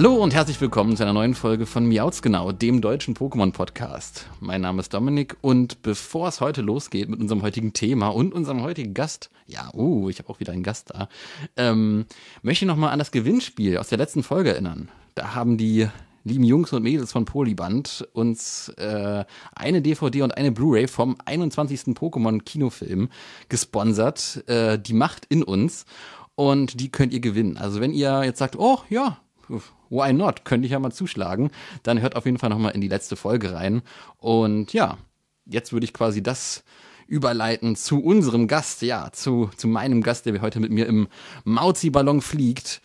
Hallo und herzlich willkommen zu einer neuen Folge von Miauts genau, dem deutschen Pokémon-Podcast. Mein Name ist Dominik und bevor es heute losgeht mit unserem heutigen Thema und unserem heutigen Gast, ja, uh, ich habe auch wieder einen Gast da, ähm, möchte ich nochmal an das Gewinnspiel aus der letzten Folge erinnern. Da haben die lieben Jungs und Mädels von Polyband uns äh, eine DVD und eine Blu-ray vom 21. Pokémon-Kinofilm gesponsert, äh, Die Macht in uns. Und die könnt ihr gewinnen. Also wenn ihr jetzt sagt, oh ja, why not? Könnte ich ja mal zuschlagen. Dann hört auf jeden Fall nochmal in die letzte Folge rein. Und ja, jetzt würde ich quasi das überleiten zu unserem Gast, ja, zu, zu meinem Gast, der heute mit mir im Mauzi-Ballon fliegt.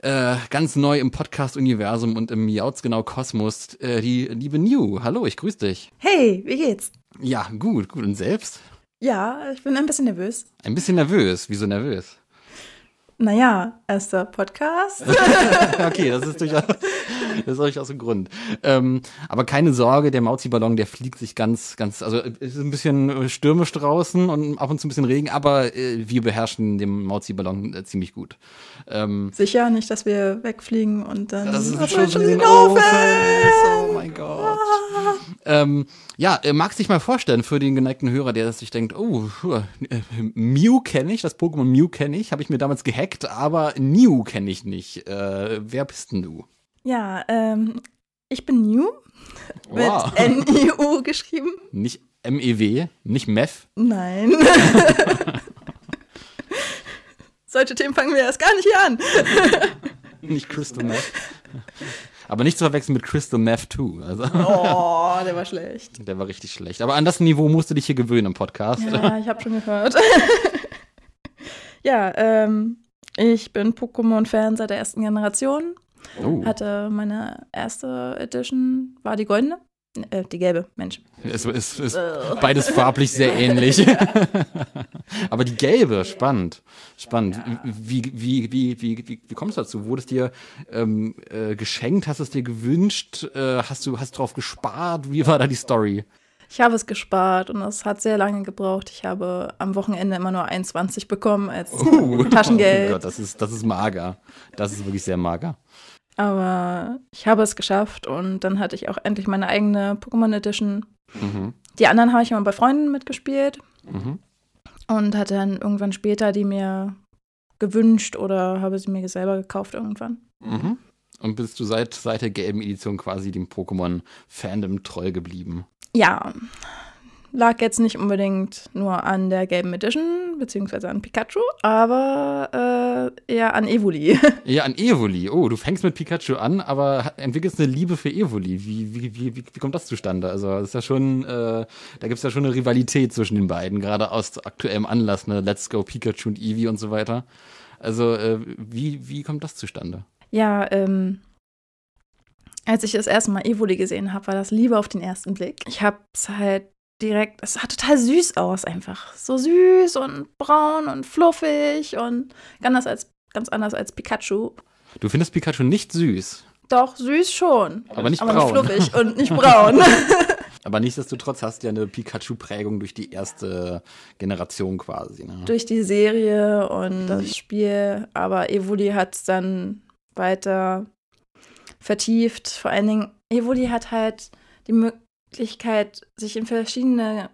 Äh, ganz neu im Podcast-Universum und im Miauts genau Kosmos, äh, die liebe New. Hallo, ich grüße dich. Hey, wie geht's? Ja, gut, gut. Und selbst? Ja, ich bin ein bisschen nervös. Ein bisschen nervös. Wieso nervös? Naja, erster Podcast. okay, das ist durchaus, das ist durchaus ein Grund. Ähm, aber keine Sorge, der Mauzi-Ballon, der fliegt sich ganz, ganz, also es ist ein bisschen stürmisch draußen und ab und zu ein bisschen Regen, aber äh, wir beherrschen den Mauzi-Ballon äh, ziemlich gut. Ähm, Sicher nicht, dass wir wegfliegen und dann das ist schon, Ofen. Oh mein Gott. Ah. Ähm, ja, äh, magst dich mal vorstellen für den geneigten Hörer, der sich denkt, oh, äh, Mew kenne ich, das Pokémon Mew kenne ich, habe ich mir damals gehackt, aber New kenne ich nicht. Äh, wer bist denn du? Ja, ähm, ich bin New. Wow. Mit N-I-U geschrieben. Nicht M-E-W, nicht Meth? Nein. Solche Themen fangen wir erst gar nicht hier an. nicht Crystal Meth. Aber nicht zu verwechseln mit Crystal Meth 2. Also. Oh, der war schlecht. Der war richtig schlecht. Aber an das Niveau musst du dich hier gewöhnen im Podcast. Ja, ich habe schon gehört. ja, ähm, ich bin Pokémon-Fan seit der ersten Generation. Oh. Hatte meine erste Edition, war die goldene. Äh, die gelbe, Mensch. Es ist, ist beides farblich sehr ähnlich. Aber die gelbe, spannend. Spannend. Ja. Wie, wie, wie, wie, wie, wie kommst du dazu? Wurde es dir ähm, äh, geschenkt? Hast du es dir gewünscht? Äh, hast du hast drauf gespart? Wie war da die Story? Ich habe es gespart und es hat sehr lange gebraucht. Ich habe am Wochenende immer nur 21 bekommen als uh, Taschengeld. Oh Gott, das ist, das ist mager. Das ist wirklich sehr mager. Aber ich habe es geschafft und dann hatte ich auch endlich meine eigene Pokémon Edition. Mhm. Die anderen habe ich immer bei Freunden mitgespielt. Mhm. Und hatte dann irgendwann später die mir gewünscht oder habe sie mir selber gekauft irgendwann. Mhm. Und bist du seit, seit der gelben Edition quasi dem Pokémon-Fandom treu geblieben? Ja, lag jetzt nicht unbedingt nur an der gelben Edition, beziehungsweise an Pikachu, aber äh, eher an Evoli. Ja, an Evoli. Oh, du fängst mit Pikachu an, aber entwickelst eine Liebe für Evoli. Wie, wie, wie, wie, kommt das zustande? Also, das ist ja schon, äh, da gibt es ja schon eine Rivalität zwischen den beiden, gerade aus aktuellem Anlass, ne? Let's Go Pikachu und Eevee und so weiter. Also, äh, wie, wie kommt das zustande? Ja, ähm, als ich das erste Mal Evoli gesehen habe, war das Liebe auf den ersten Blick. Ich habe es halt direkt, es sah total süß aus einfach. So süß und braun und fluffig und ganz anders als, ganz anders als Pikachu. Du findest Pikachu nicht süß? Doch, süß schon. Aber nicht aber braun. Nicht fluffig und nicht braun. aber nichtsdestotrotz hast du ja eine Pikachu-Prägung durch die erste Generation quasi. Ne? Durch die Serie und das Spiel. Aber Evoli hat es dann weiter vertieft. Vor allen Dingen, Evoli hat halt die Möglichkeit, sich in verschiedene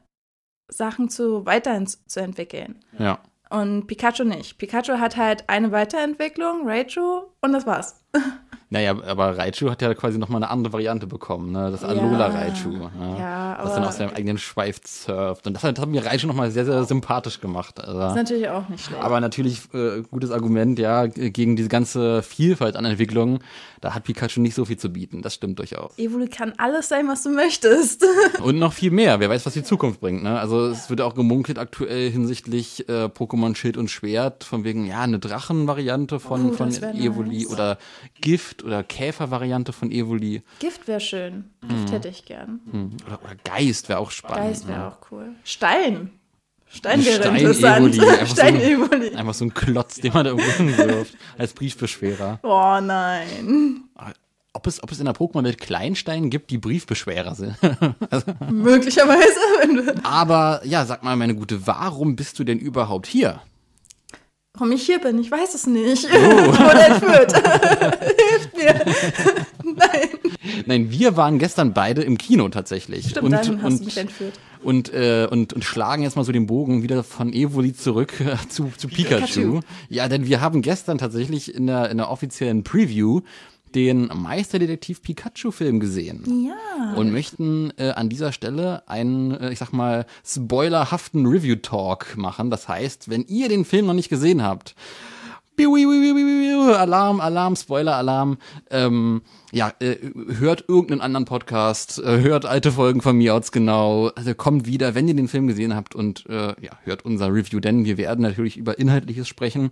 Sachen zu weiterzuentwickeln. Ja. Und Pikachu nicht. Pikachu hat halt eine Weiterentwicklung, Raichu, und das war's. Naja, aber Raichu hat ja quasi nochmal eine andere Variante bekommen, ne? Das Alola Raichu. Ne? Ja, was dann auf seinem eigenen Schweif surft. Und das hat, hat mir Raichu nochmal sehr, sehr sympathisch gemacht. Also. ist natürlich auch nicht schlecht. Aber natürlich äh, gutes Argument, ja, gegen diese ganze Vielfalt an Entwicklungen. Da hat Pikachu nicht so viel zu bieten. Das stimmt durchaus. Evoli kann alles sein, was du möchtest. Und noch viel mehr. Wer weiß, was die Zukunft bringt. Ne? Also es wird auch gemunkelt aktuell hinsichtlich äh, Pokémon Schild und Schwert. Von wegen, ja, eine Drachenvariante von, Oh, von das Evoli nice. oder Gift- oder Käfervariante von Evoli. Gift wäre schön. Gift hätte ich gern. Hm. Oder, oder Geist wäre auch spannend. Geist wäre ne? auch cool. Stein. Stein wäre Stein interessant. Evoli, einfach so- Stein Evoli. Einfach so ein Klotz, den man da irgendwo hinwirft. als Briefbeschwerer. Oh nein. Ob es, ob es in der Pokémon-Welt Kleinsteine gibt, die Briefbeschwerer sind. Möglicherweise. Wenn du Aber ja, sag mal, meine Gute, warum bist du denn überhaupt hier? Warum ich hier bin, ich weiß es nicht. Oh. Ich wurde entführt. Hilft mir. Nein. Nein, wir waren gestern beide im Kino tatsächlich. Stimmt, und, dann hast und, du mich entführt. und, äh, und, und schlagen jetzt mal so den Bogen wieder von Evoli zurück äh, zu, zu Pikachu. Pikachu. Ja, denn wir haben gestern tatsächlich in der, in der offiziellen Preview den Meisterdetektiv Pikachu-Film gesehen. Ja. Und möchten äh, an dieser Stelle einen, äh, ich sag mal, spoilerhaften Review-Talk machen. Das heißt, wenn ihr den Film noch nicht gesehen habt, Alarm, Alarm, Spoiler-Alarm. Ähm, ja, äh, hört irgendeinen anderen Podcast, äh, hört alte Folgen von mir aus genau. Also kommt wieder, wenn ihr den Film gesehen habt und äh, ja, hört unser Review, denn wir werden natürlich über Inhaltliches sprechen.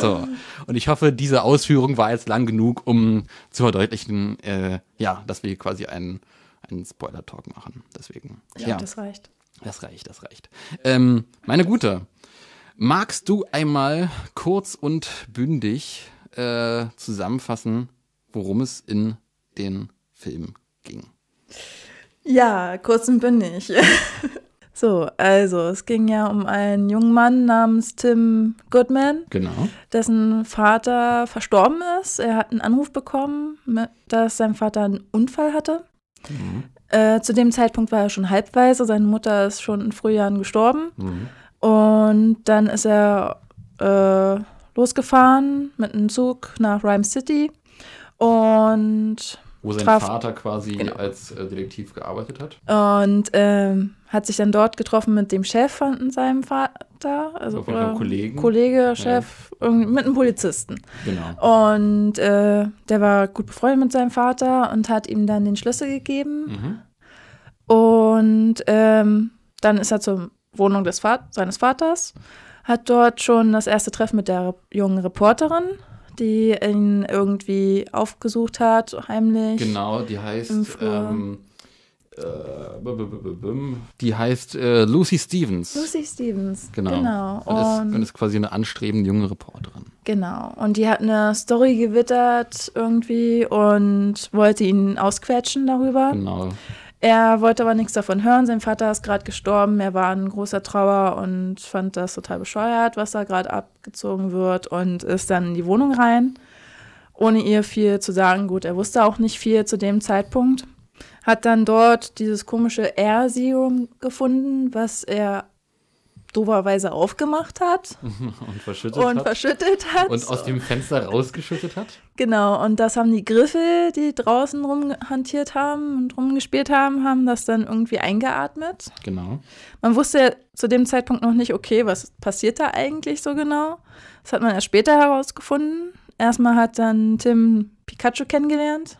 So. Und ich hoffe, diese Ausführung war jetzt lang genug, um zu verdeutlichen, äh, ja, dass wir hier quasi einen, einen Spoiler-Talk machen. Deswegen. Ich ja. das reicht. Das reicht, das reicht. Ähm, meine Gute, magst du einmal kurz und bündig äh, zusammenfassen, worum es in den Film ging? Ja, kurz und bündig. so, also, es ging ja um einen jungen Mann namens Tim Goodman, Genau. dessen Vater verstorben ist. Er hat einen Anruf bekommen, dass sein Vater einen Unfall hatte. Mhm. Äh, zu dem Zeitpunkt war er schon halbweise. Seine Mutter ist schon in Frühjahren gestorben. Mhm. Und dann ist er äh, losgefahren mit einem Zug nach Rhyme City und, Wo sein Traf- Vater quasi Genau. als äh, Detektiv gearbeitet hat. und ähm, hat sich dann dort getroffen mit dem Chef von seinem Vater, also jeden Fall oder Kollegen. Kollege, Chef, irgendwie mit einem Polizisten. Genau. Und äh, der war gut befreundet mit seinem Vater und hat ihm dann den Schlüssel gegeben. Mhm. Und ähm, dann ist er zur Wohnung des Va seines Vaters, hat dort schon das erste Treffen mit der jungen Reporterin, die ihn irgendwie aufgesucht hat, heimlich. Genau, die Im heißt. Flur. Ähm, äh, die heißt äh, Lucy Stevens. Lucy Stevens. Genau. Genau. Und, ist, Und, und ist quasi eine anstrebende junge Reporterin. genau. Und die hat eine Story gewittert irgendwie und wollte ihn ausquetschen darüber. Genau. Er wollte aber nichts davon hören. Sein Vater ist gerade gestorben. Er war in großer Trauer und fand das total bescheuert, was da gerade abgezogen wird und ist dann in die Wohnung rein, ohne ihr viel zu sagen. Gut, er wusste auch nicht viel zu dem Zeitpunkt. Hat dann dort dieses komische Air-Serum gefunden, was er doverweise aufgemacht hat Und verschüttet und hat. verschüttet hat. Und aus dem Fenster rausgeschüttet hat. Genau, und das haben die Griffel, die draußen rumhantiert haben und rumgespielt haben, haben das dann irgendwie eingeatmet. Genau. Man wusste ja zu dem Zeitpunkt noch nicht, okay, was passiert da eigentlich so genau. Das hat man erst später herausgefunden. Erstmal hat dann Tim Pikachu kennengelernt,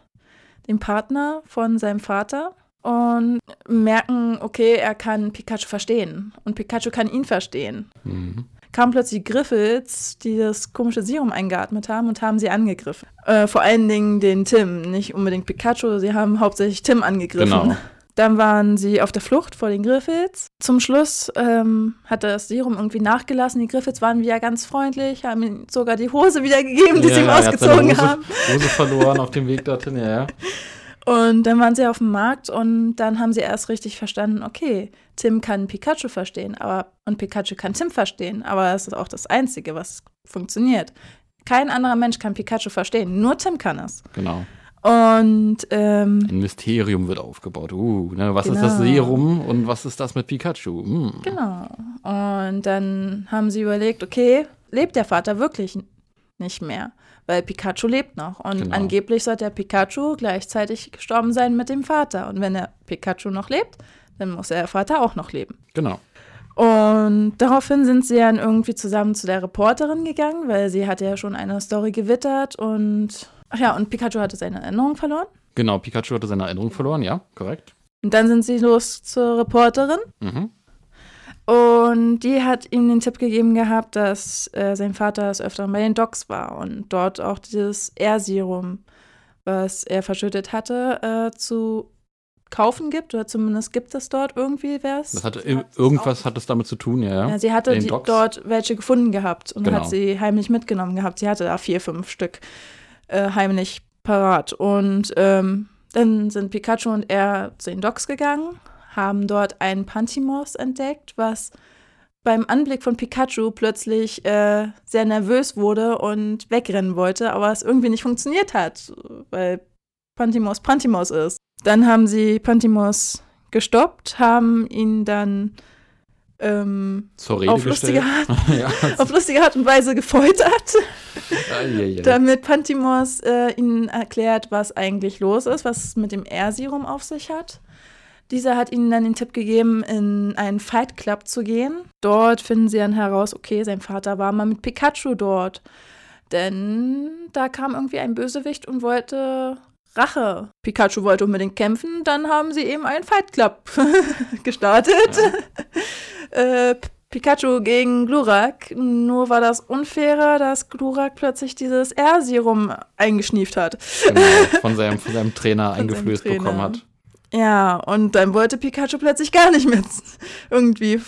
den Partner von seinem Vater. Und merken, okay, er kann Pikachu verstehen. Und Pikachu kann ihn verstehen. Mhm. Kamen plötzlich Griffels, die das komische Serum eingeatmet haben und haben sie angegriffen. Äh, vor allen Dingen den Tim, nicht unbedingt Pikachu. Sie haben hauptsächlich Tim angegriffen. Genau. Dann waren sie auf der Flucht vor den Griffels. Zum Schluss ähm, hat das Serum irgendwie nachgelassen. Die Griffels waren wieder ganz freundlich, haben ihm sogar die Hose wiedergegeben, die sie ihm ausgezogen Hose, haben. Hose verloren auf dem Weg dorthin, ja, ja. Und dann waren sie auf dem Markt und dann haben sie erst richtig verstanden, okay, Tim kann Pikachu verstehen, aber und Pikachu kann Tim verstehen, aber das ist auch das Einzige, was funktioniert. Kein anderer Mensch kann Pikachu verstehen, nur Tim kann es. Genau. Und ähm, Ein Mysterium wird aufgebaut. Uh, ne, was ist das Genau. Serum und was ist das mit Pikachu? Hm. genau. Und dann haben sie überlegt, okay, lebt der Vater wirklich nicht mehr, weil Pikachu lebt noch. Und Genau. angeblich sollte der Pikachu gleichzeitig gestorben sein mit dem Vater. Und wenn der Pikachu noch lebt, dann muss der Vater auch noch leben. Genau. Und daraufhin sind sie dann irgendwie zusammen zu der Reporterin gegangen, weil sie hatte ja schon eine Story gewittert und ach ja, und Pikachu hatte seine Erinnerung verloren. Genau, Pikachu hatte seine Erinnerung verloren, ja, korrekt. Und dann sind sie los zur Reporterin Mhm. Und die hat ihm den Tipp gegeben gehabt, dass äh, sein Vater des Öfteren bei den Docs war und dort auch dieses Air-Serum, was er verschüttet hatte, äh, zu kaufen gibt oder zumindest gibt es dort irgendwie was. Das hatte irgendwas hat es damit zu tun, ja. Ja, sie hatte die, dort welche gefunden gehabt und Genau. hat sie heimlich mitgenommen gehabt. Sie hatte da vier, fünf Stück äh, heimlich parat. Und ähm, dann sind Pikachu und er zu den Docks gegangen, haben dort einen Pantimos entdeckt, was beim Anblick von Pikachu plötzlich äh, sehr nervös wurde und wegrennen wollte, aber es irgendwie nicht funktioniert hat, weil Pantimos Pantimos ist. Dann haben sie Pantimos gestoppt, haben ihn dann ähm, auf, lustige. Art, ja. auf lustige Art und Weise gefoltert, damit Pantimos äh, ihnen erklärt, was eigentlich los ist, was es mit dem Air-Serum auf sich hat. Dieser hat ihnen dann den Tipp gegeben, in einen Fight Club zu gehen. Dort finden sie dann heraus, okay, sein Vater war mal mit Pikachu dort. Denn da kam irgendwie ein Bösewicht und wollte Rache. Pikachu wollte unbedingt kämpfen, dann haben sie eben einen Fight Club gestartet. äh, P- Pikachu gegen Glurak. Nur war das unfairer, dass Glurak plötzlich dieses R-Serum eingeschnieft hat. genau, von, seinem, von seinem Trainer eingeflößt Trainer. bekommen hat. Ja, und dann wollte Pikachu plötzlich gar nicht mehr irgendwie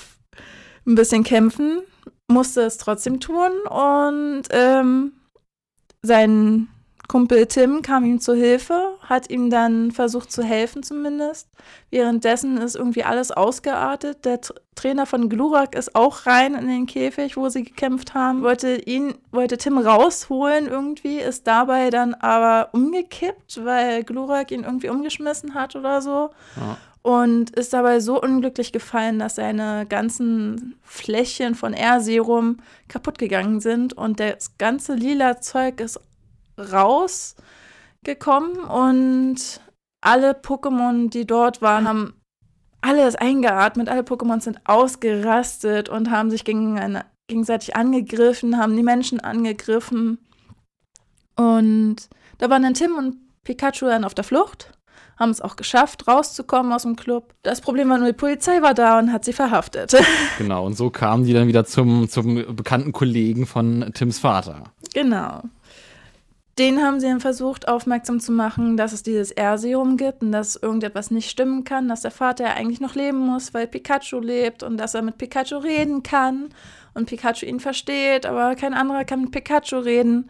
ein bisschen kämpfen, musste es trotzdem tun und ähm, sein Kumpel Tim kam ihm zu Hilfe, hat ihm dann versucht zu helfen zumindest. Währenddessen ist irgendwie alles ausgeartet. Der T Trainer von Glurak ist auch rein in den Käfig, wo sie gekämpft haben, wollte ihn, wollte Tim rausholen irgendwie, ist dabei dann aber umgekippt, weil Glurak ihn irgendwie umgeschmissen hat oder so. Ja. Und ist dabei so unglücklich gefallen, dass seine ganzen Fläschchen von Air-Serum kaputt gegangen sind und das ganze lila Zeug ist rausgekommen und alle Pokémon, die dort waren, haben alles eingeatmet, alle Pokémon sind ausgerastet und haben sich gegen gegenseitig angegriffen, haben die Menschen angegriffen. Und da waren dann Tim und Pikachu dann auf der Flucht, haben es auch geschafft, rauszukommen aus dem Club. Das Problem war nur, die Polizei war da und hat sie verhaftet. Genau, und so kamen die dann wieder zum, zum bekannten Kollegen von Tims Vater. Genau. Den haben sie dann versucht, aufmerksam zu machen, dass es dieses R-Serum gibt und dass irgendetwas nicht stimmen kann, dass der Vater ja eigentlich noch leben muss, weil Pikachu lebt und dass er mit Pikachu reden kann und Pikachu ihn versteht, aber kein anderer kann mit Pikachu reden.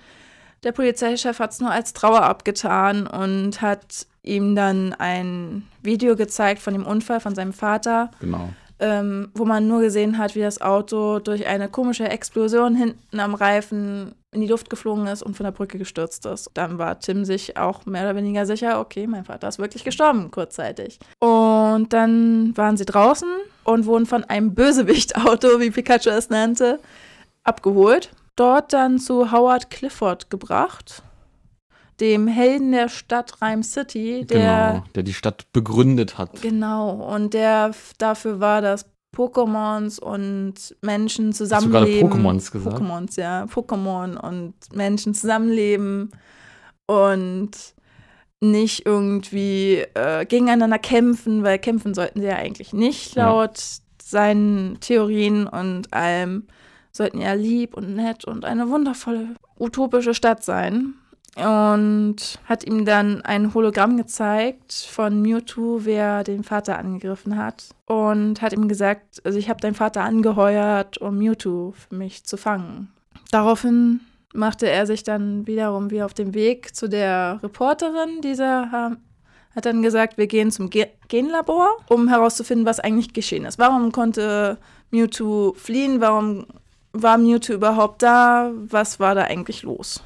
Der Polizeichef hat es nur als Trauer abgetan und hat ihm dann ein Video gezeigt von dem Unfall von seinem Vater, Genau. ähm, wo man nur gesehen hat, wie das Auto durch eine komische Explosion hinten am Reifen in die Luft geflogen ist und von der Brücke gestürzt ist. Dann war Tim sich auch mehr oder weniger sicher, okay, mein Vater ist wirklich gestorben kurzzeitig. Und dann waren sie draußen und wurden von einem Bösewicht-Auto, wie Pikachu es nannte, abgeholt. Dort dann zu Howard Clifford gebracht, dem Helden der Stadt Rhyme City, der genau, der die Stadt begründet hat. Genau, und der dafür war, dass Pokémons und Menschen Hast du gerade zusammenleben. Pokémons gesagt? Pokémons, ja. Pokémon und Menschen zusammenleben und nicht irgendwie äh, gegeneinander kämpfen, weil kämpfen sollten sie ja eigentlich nicht, Ja. laut seinen Theorien und allem. Sollten ja lieb und nett und eine wundervolle utopische Stadt sein und hat ihm dann ein Hologramm gezeigt von Mewtwo, wer den Vater angegriffen hat. Und hat ihm gesagt, also ich habe deinen Vater angeheuert, um Mewtwo für mich zu fangen. Daraufhin machte er sich dann wiederum wieder auf den Weg zu der Reporterin. Dieser ha- hat dann gesagt, wir gehen zum Ge Genlabor, um herauszufinden, was eigentlich geschehen ist. Warum konnte Mewtwo fliehen? Warum war Mewtwo überhaupt da? Was war da eigentlich los?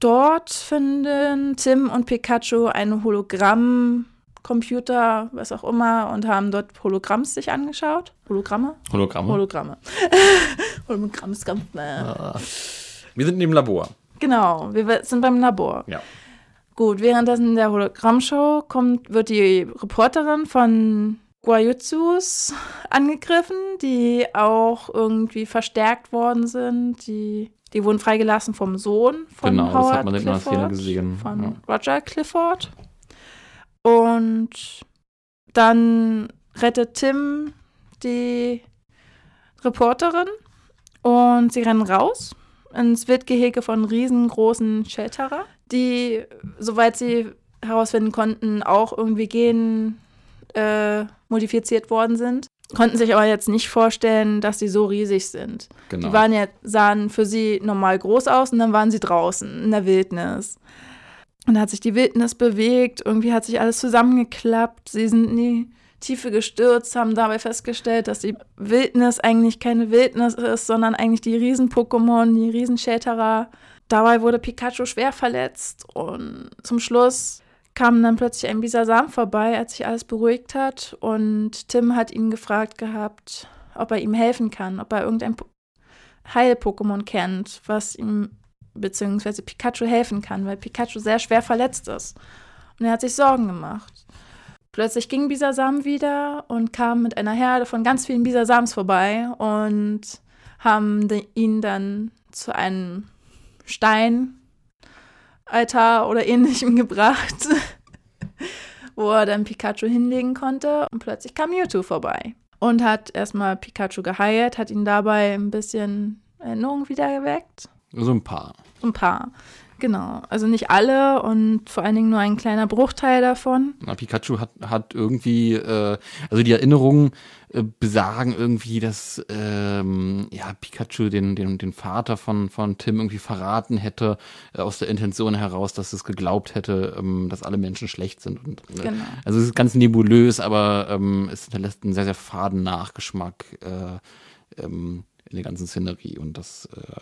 Dort finden Tim und Pikachu einen Hologramm-Computer, was auch immer, und haben dort Hologramms sich angeschaut. Hologramme? Hologramme. Hologramme. Hologrammskampf. Ah, Wir sind in dem Labor. Genau, wir sind beim Labor. Ja. Gut, währenddessen der Hologrammshow kommt, wird die Reporterin von Guayutsus angegriffen, die auch irgendwie verstärkt worden sind. Die, die wurden freigelassen vom Sohn von Genau, das Howard hat man in einer Szene gesehen. Von Ja. Roger Clifford. Und dann rettet Tim die Reporterin und sie rennen raus ins Wildgehege von riesengroßen Shelterer, die, soweit sie herausfinden konnten, auch irgendwie gen äh, modifiziert worden sind. Konnten sich aber jetzt nicht vorstellen, dass sie so riesig sind. Genau. Die waren ja, sahen für sie normal groß aus und dann waren sie draußen in der Wildnis. Und da hat sich die Wildnis bewegt, irgendwie hat sich alles zusammengeklappt. Sie sind in die Tiefe gestürzt, haben dabei festgestellt, dass die Wildnis eigentlich keine Wildnis ist, sondern eigentlich die Riesen-Pokémon, die Riesen-Shelterer. Dabei wurde Pikachu schwer verletzt und zum Schluss kam dann plötzlich ein Bisasam vorbei, als sich alles beruhigt hat. Und Tim hat ihn gefragt gehabt, ob er ihm helfen kann, ob er irgendein Po- Heil-Pokémon kennt, was ihm beziehungsweise Pikachu helfen kann, weil Pikachu sehr schwer verletzt ist. Und er hat sich Sorgen gemacht. Plötzlich ging Bisasam wieder und kam mit einer Herde von ganz vielen Bisasams vorbei und haben ihn dann zu einem Steinaltar oder ähnlichem gebracht, wo er dann Pikachu hinlegen konnte. Und plötzlich kam Mewtwo vorbei und hat erstmal Pikachu geheilt, hat ihn dabei ein bisschen Erinnerung wieder geweckt. So ein paar. Ein paar. Genau. Also nicht alle und vor allen Dingen nur ein kleiner Bruchteil davon. Na, Pikachu hat, hat irgendwie, äh, also die Erinnerungen äh, besagen irgendwie, dass ähm, ja, Pikachu den, den, den Vater von, von Tim irgendwie verraten hätte, äh, aus der Intention heraus, dass es geglaubt hätte, ähm, dass alle Menschen schlecht sind. Und, äh, Genau. Also es ist ganz nebulös, aber ähm, es hinterlässt einen sehr, sehr faden Nachgeschmack äh, ähm, in der ganzen Szenerie. Und das äh,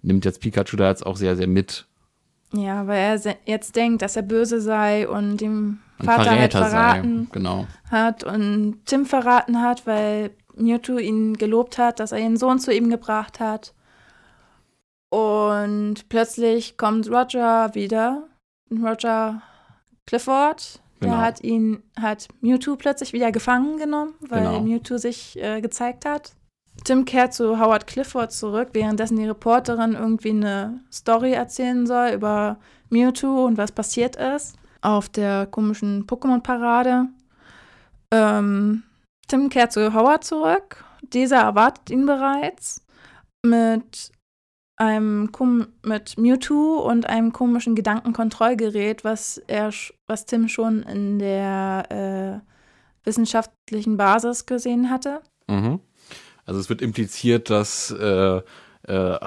nimmt jetzt Pikachu da jetzt auch sehr, sehr mit. Ja, weil er jetzt denkt, dass er böse sei und dem Vater halt Verräter verraten sei. Genau. hat und Tim verraten hat, weil Mewtwo ihn gelobt hat, dass er ihren Sohn zu ihm gebracht hat. Und plötzlich kommt Roger wieder, Roger Clifford. Genau. Der hat ihn, hat Mewtwo plötzlich wieder gefangen genommen, weil Genau. Mewtwo sich äh, gezeigt hat. Tim kehrt zu Howard Clifford zurück, währenddessen die Reporterin irgendwie eine Story erzählen soll über Mewtwo und was passiert ist auf der komischen Pokémon-Parade. Ähm, Tim kehrt zu Howard zurück. Dieser erwartet ihn bereits mit einem mit Mewtwo und einem komischen Gedankenkontrollgerät, was er, was Tim schon in der äh, wissenschaftlichen Basis gesehen hatte. Mhm. Also es wird impliziert, dass äh, äh,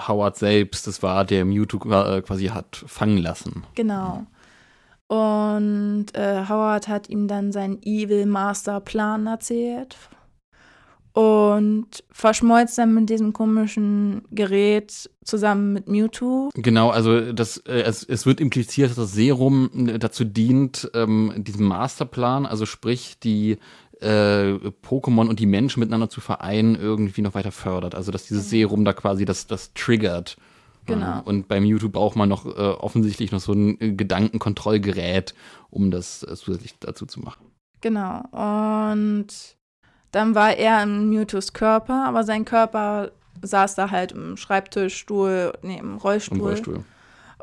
Howard selbst das war, der Mewtwo äh, quasi hat fangen lassen. Genau. Und äh, Howard hat ihm dann seinen Evil Master Plan erzählt und verschmolz dann mit diesem komischen Gerät zusammen mit Mewtwo. Genau, also das, äh, es, es wird impliziert, dass das Serum äh, dazu dient, ähm, diesem Masterplan, also sprich die äh, Pokémon und die Menschen miteinander zu vereinen, irgendwie noch weiter fördert. Also dass dieses Serum da quasi das, das triggert. Genau. Ja, und bei Mewtwo braucht man noch äh, offensichtlich noch so ein äh, Gedankenkontrollgerät, um das äh, zusätzlich dazu zu machen. Genau. Und dann war er in Mewtwo's Körper, aber sein Körper saß da halt im Schreibtischstuhl, nee, im Rollstuhl. Im Rollstuhl.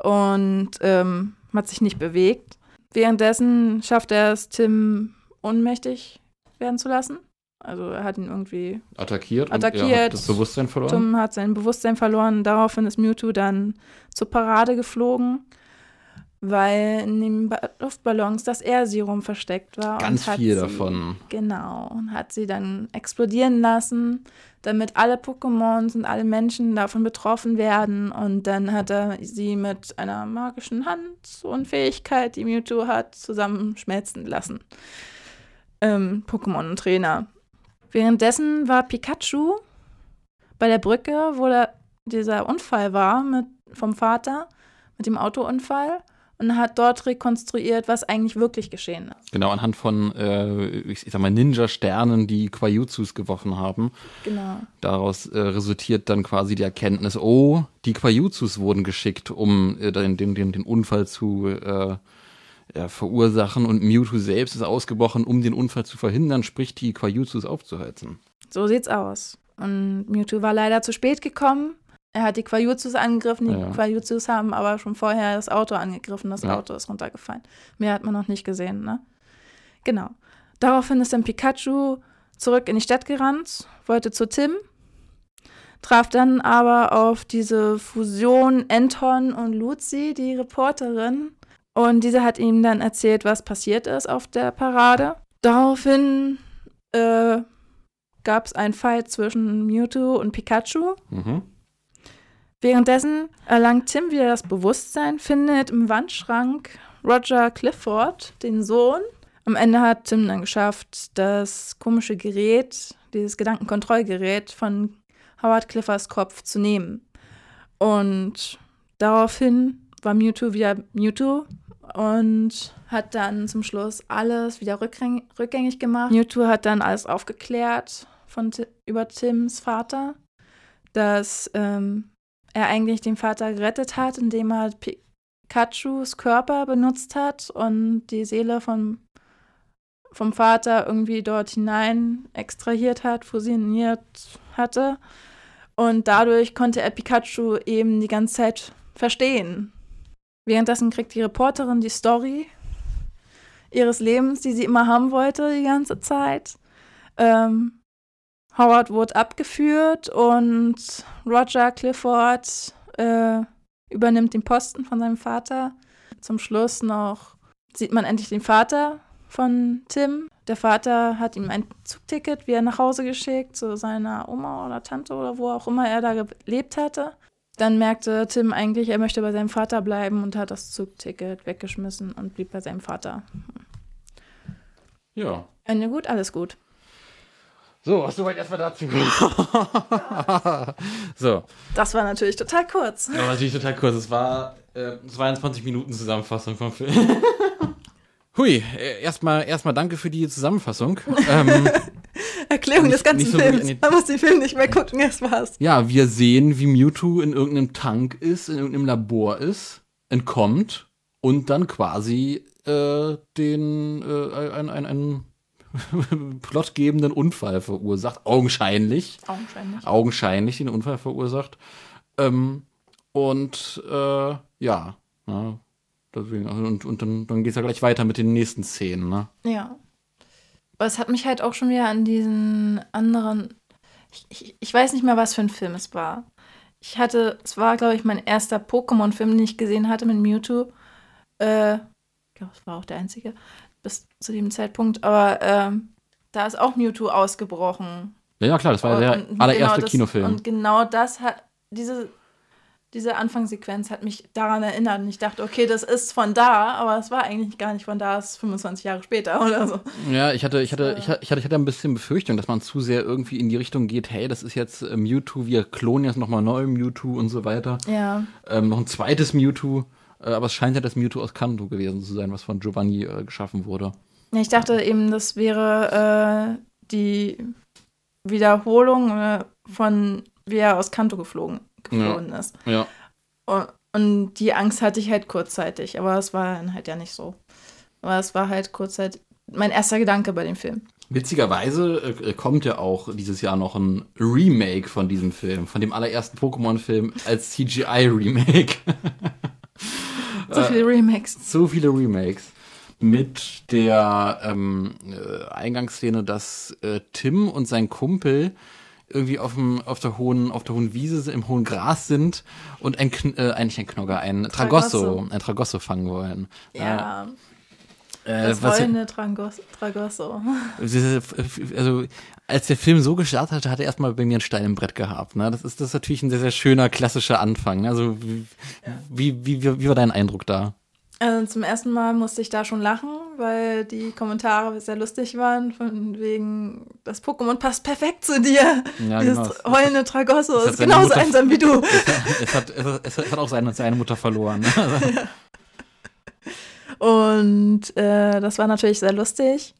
und ähm, hat sich nicht bewegt. Währenddessen schafft er es, Tim ohnmächtig werden zu lassen. Also er hat ihn irgendwie, Attackiert, und er Attackiert. hat das Bewusstsein verloren. Tim hat sein Bewusstsein verloren. Daraufhin ist Mewtwo dann zur Parade geflogen, weil in den ba Luftballons das Air-Serum versteckt war. Ganz viel sie, davon. Genau, und hat sie dann explodieren lassen, damit alle Pokémons und alle Menschen davon betroffen werden. Und dann hat er sie mit einer magischen Hand und Fähigkeit, die Mewtwo hat, zusammenschmelzen lassen. Ähm, Pokémon und Trainer. Währenddessen war Pikachu bei der Brücke, wo da dieser Unfall war mit, vom Vater, mit dem Autounfall. und hat dort rekonstruiert, was eigentlich wirklich geschehen ist. Genau, anhand von, äh, ich sag mal, Ninja-Sternen, die Quajutsus geworfen haben. Genau. Daraus äh, resultiert dann quasi die Erkenntnis, oh, die Quajutsus wurden geschickt, um äh, den, den, den, den Unfall zu äh, ja, verursachen und Mewtwo selbst ist ausgebrochen, um den Unfall zu verhindern, sprich die Quajutsus aufzuheizen. So sieht's aus. Und Mewtwo war leider zu spät gekommen. Er hat die Quajutsus angegriffen, die Ja. Quajutsus haben aber schon vorher das Auto angegriffen, das Ja. Auto ist runtergefallen. Mehr hat man noch nicht gesehen, ne? Genau. Daraufhin ist dann Pikachu zurück in die Stadt gerannt, wollte zu Tim, traf dann aber auf diese Fusion Anton und Lucy, die Reporterin. Und diese hat ihm dann erzählt, was passiert ist auf der Parade. Daraufhin äh, gab es einen Fight zwischen Mewtwo und Pikachu. Mhm. Währenddessen erlangt Tim wieder das Bewusstsein, findet im Wandschrank Roger Clifford, den Sohn. Am Ende hat Tim dann geschafft, das komische Gerät, dieses Gedankenkontrollgerät von Howard Cliffords Kopf zu nehmen. Und daraufhin war Mewtwo wieder Mewtwo und hat dann zum Schluss alles wieder rückgäng rückgängig gemacht. Mewtwo hat dann alles aufgeklärt von über Tims Vater, dass ähm, er eigentlich den Vater gerettet hat, indem er Pikachus Körper benutzt hat und die Seele vom, vom Vater irgendwie dort hinein extrahiert hat, fusioniert hatte. Und dadurch konnte er Pikachu eben die ganze Zeit verstehen. Währenddessen kriegt die Reporterin die Story ihres Lebens, die sie immer haben wollte, die ganze Zeit. Ähm, Howard wurde abgeführt und Roger Clifford äh, übernimmt den Posten von seinem Vater. Zum Schluss noch sieht man endlich den Vater von Tim. Der Vater hat ihm ein Zugticket wieder nach Hause geschickt zu seiner Oma oder Tante oder wo auch immer er da gelebt hatte. Dann merkte Tim eigentlich, er möchte bei seinem Vater bleiben und hat das Zugticket weggeschmissen und blieb bei seinem Vater. Ja. Ende gut, alles gut. So, soweit erstmal dazu. so, Das war natürlich total kurz. aber natürlich total kurz. Es war äh, 22 Minuten Zusammenfassung vom Film. Hui, äh, erstmal erstmal danke für die Zusammenfassung. ähm, Erklärung Nicht- des ganzen so Films. Man muss den Film nicht mehr gucken, das war's. ja, wir sehen, wie Mewtwo in irgendeinem Tank ist, in irgendeinem Labor ist, entkommt und dann quasi äh, den äh, einen ein, ein plotgebenden Unfall verursacht, augenscheinlich. Augenscheinlich. augenscheinlich den Unfall verursacht. Ähm, und äh, ja, ne, deswegen, also, und, und dann, dann geht es ja gleich weiter mit den nächsten Szenen, ne? Ja. Aber es hat mich halt auch schon wieder an diesen anderen. Ich, ich, ich weiß nicht mehr, was für ein Film es war. Ich hatte, es war, glaube ich, mein erster Pokémon-Film, den ich gesehen hatte mit Mewtwo. Äh, ich glaube, es war auch der einzige bis zu dem Zeitpunkt. Aber ähm, da ist auch Mewtwo ausgebrochen. Ja, ja, klar, das war der Und allererste genau das, Kinofilm. Und genau das hat, diese, diese Anfangssequenz hat mich daran erinnert. Und ich dachte, okay, das ist von da, aber es war eigentlich gar nicht von da, es ist 25 Jahre später oder so. ja, ich hatte, ich hatte, ich hatte, ich hatte, ein bisschen Befürchtung, dass man zu sehr irgendwie in die Richtung geht, hey, das ist jetzt äh, Mewtwo, wir klonen jetzt nochmal neu Mewtwo und so weiter. Ja. Ähm, noch ein zweites Mewtwo. Äh, aber es scheint ja das Mewtwo aus Kanto gewesen zu sein, was von Giovanni äh, geschaffen wurde. Ja, Ich dachte eben, das wäre äh, die Wiederholung äh, von wie er aus Kanto geflogen, geflohen ist. Ja. Und, und die Angst hatte ich halt kurzzeitig, aber es war dann halt ja nicht so. Aber es war halt kurzzeitig mein erster Gedanke bei dem Film. Witzigerweise äh, kommt ja auch dieses Jahr noch ein Remake von diesem Film, von dem allerersten Pokémon-Film als CGI-Remake. So viele Remakes. so viele Remakes. Mit der ähm, äh, Eingangsszene, dass äh, Tim und sein Kumpel irgendwie auf, dem, auf, der hohen, auf der hohen Wiese im hohen Gras sind und ein, Kn äh, eigentlich ein Knogger, ein Tragosso, Tragosso. ein Tragosso fangen wollen. Ja, Äh, das was- rollende Trangos, Tragosso. Also, als der Film so gestartet hatte, hat er erstmal bei mir einen Stein im Brett gehabt. Ne? Das, ist, das ist natürlich ein sehr, sehr schöner, klassischer Anfang. Also, wie, wie, wie, wie, wie war dein Eindruck da? Also zum ersten Mal musste ich da schon lachen, weil die Kommentare sehr lustig waren, von wegen, das Pokémon passt perfekt zu dir. Ja, Dieses genau. heulende Tragosso ist genauso Mutter- einsam wie du. es, hat, es, hat, es hat auch seine, seine Mutter verloren. Also, Und äh, das war natürlich sehr lustig.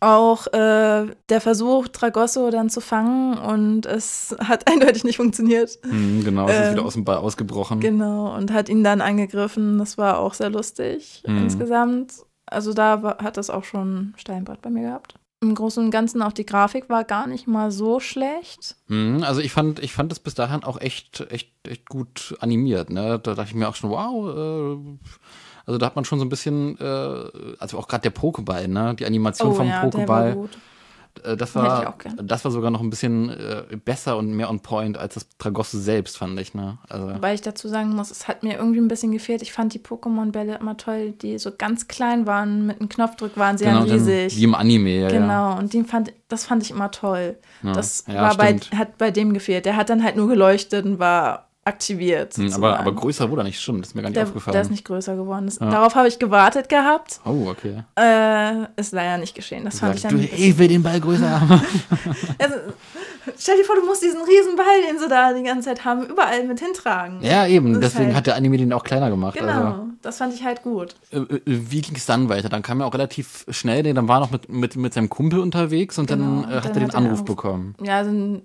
Auch äh, der Versuch, Tragosso dann zu fangen und es hat eindeutig nicht funktioniert. Mhm, genau, es ist Ähm, wieder aus dem Ball ausgebrochen. Genau, und hat ihn dann angegriffen. Das war auch sehr lustig Mhm. insgesamt. Also da war, hat das auch schon Steinbrett bei mir gehabt. Im Großen und Ganzen auch die Grafik war gar nicht mal so schlecht. Mhm, also ich fand, ich fand es bis dahin auch echt, echt, echt gut animiert. Ne? Da dachte ich mir auch schon, wow, äh, also da hat man schon so ein bisschen, äh, also auch gerade der Pokéball, ne? Die Animation vom Oh der war Pokéball. gut. Äh, das war, das war sogar noch ein bisschen äh, besser und mehr on point als das Tragosso selbst, fand ich, ne? Also, Wobei ich dazu sagen muss, es hat mir irgendwie ein bisschen gefehlt. Ich fand die Pokémon-Bälle immer toll, die so ganz klein waren. Mit einem Knopfdruck waren sie genau, ja dann riesig. wie im Anime, ja. Ja. Genau, und den fand, das fand ich immer toll. Ja. Das Ja, war bei, hat bei dem gefehlt. Der hat dann halt nur geleuchtet und war aktiviert. Hm, aber, sozusagen. aber größer wurde er nicht, stimmt, das ist mir gar nicht der, aufgefallen. der ist nicht größer geworden. Das, Ja. Darauf habe ich gewartet gehabt. oh, okay. Äh, ist leider nicht geschehen. Das fand ich Sag, dann. du, ich will den Ball größer haben. also, stell dir vor, du musst diesen riesen Ball, den sie da die ganze Zeit haben, überall mit hintragen. ja, eben, deswegen halt- hat der Anime den auch kleiner gemacht. Genau, Also. das fand ich halt gut. Äh, äh, wie ging es dann weiter? Dann kam er auch relativ schnell, dann war er noch mit, mit, mit seinem Kumpel unterwegs und Genau, dann, äh, hat dann er den hat Anruf Anruf- bekommen. Ja, so ein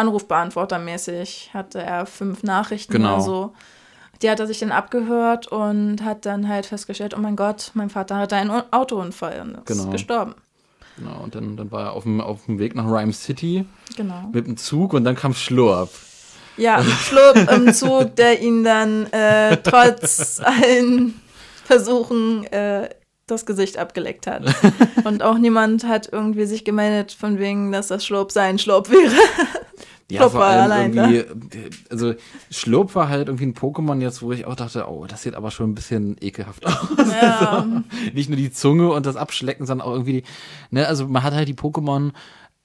Anrufbeantwortermäßig hatte er fünf Nachrichten Genau. oder so. Die hat er sich dann abgehört und hat dann halt festgestellt, oh mein Gott, mein Vater hatte einen Un- Autounfall und ist Genau. gestorben. Genau, und dann, dann war er auf dem, auf dem Weg nach Rhyme City Genau. mit dem Zug und dann kam Schlurp. Ja, Schlupp im Zug, der ihn dann äh, trotz allen Versuchen äh, das Gesicht abgeleckt hat. Und auch niemand hat irgendwie sich gemeldet, von wegen, dass das Schlupp sein Schlupp wäre. Ja, Schlurp vor allem allein, irgendwie, äh, also Schlurp war halt irgendwie ein Pokémon jetzt, wo ich auch dachte, oh, das sieht aber schon ein bisschen ekelhaft aus. Ja. Nicht nur die Zunge und das Abschlecken, sondern auch irgendwie die, ne, also man hat halt die Pokémon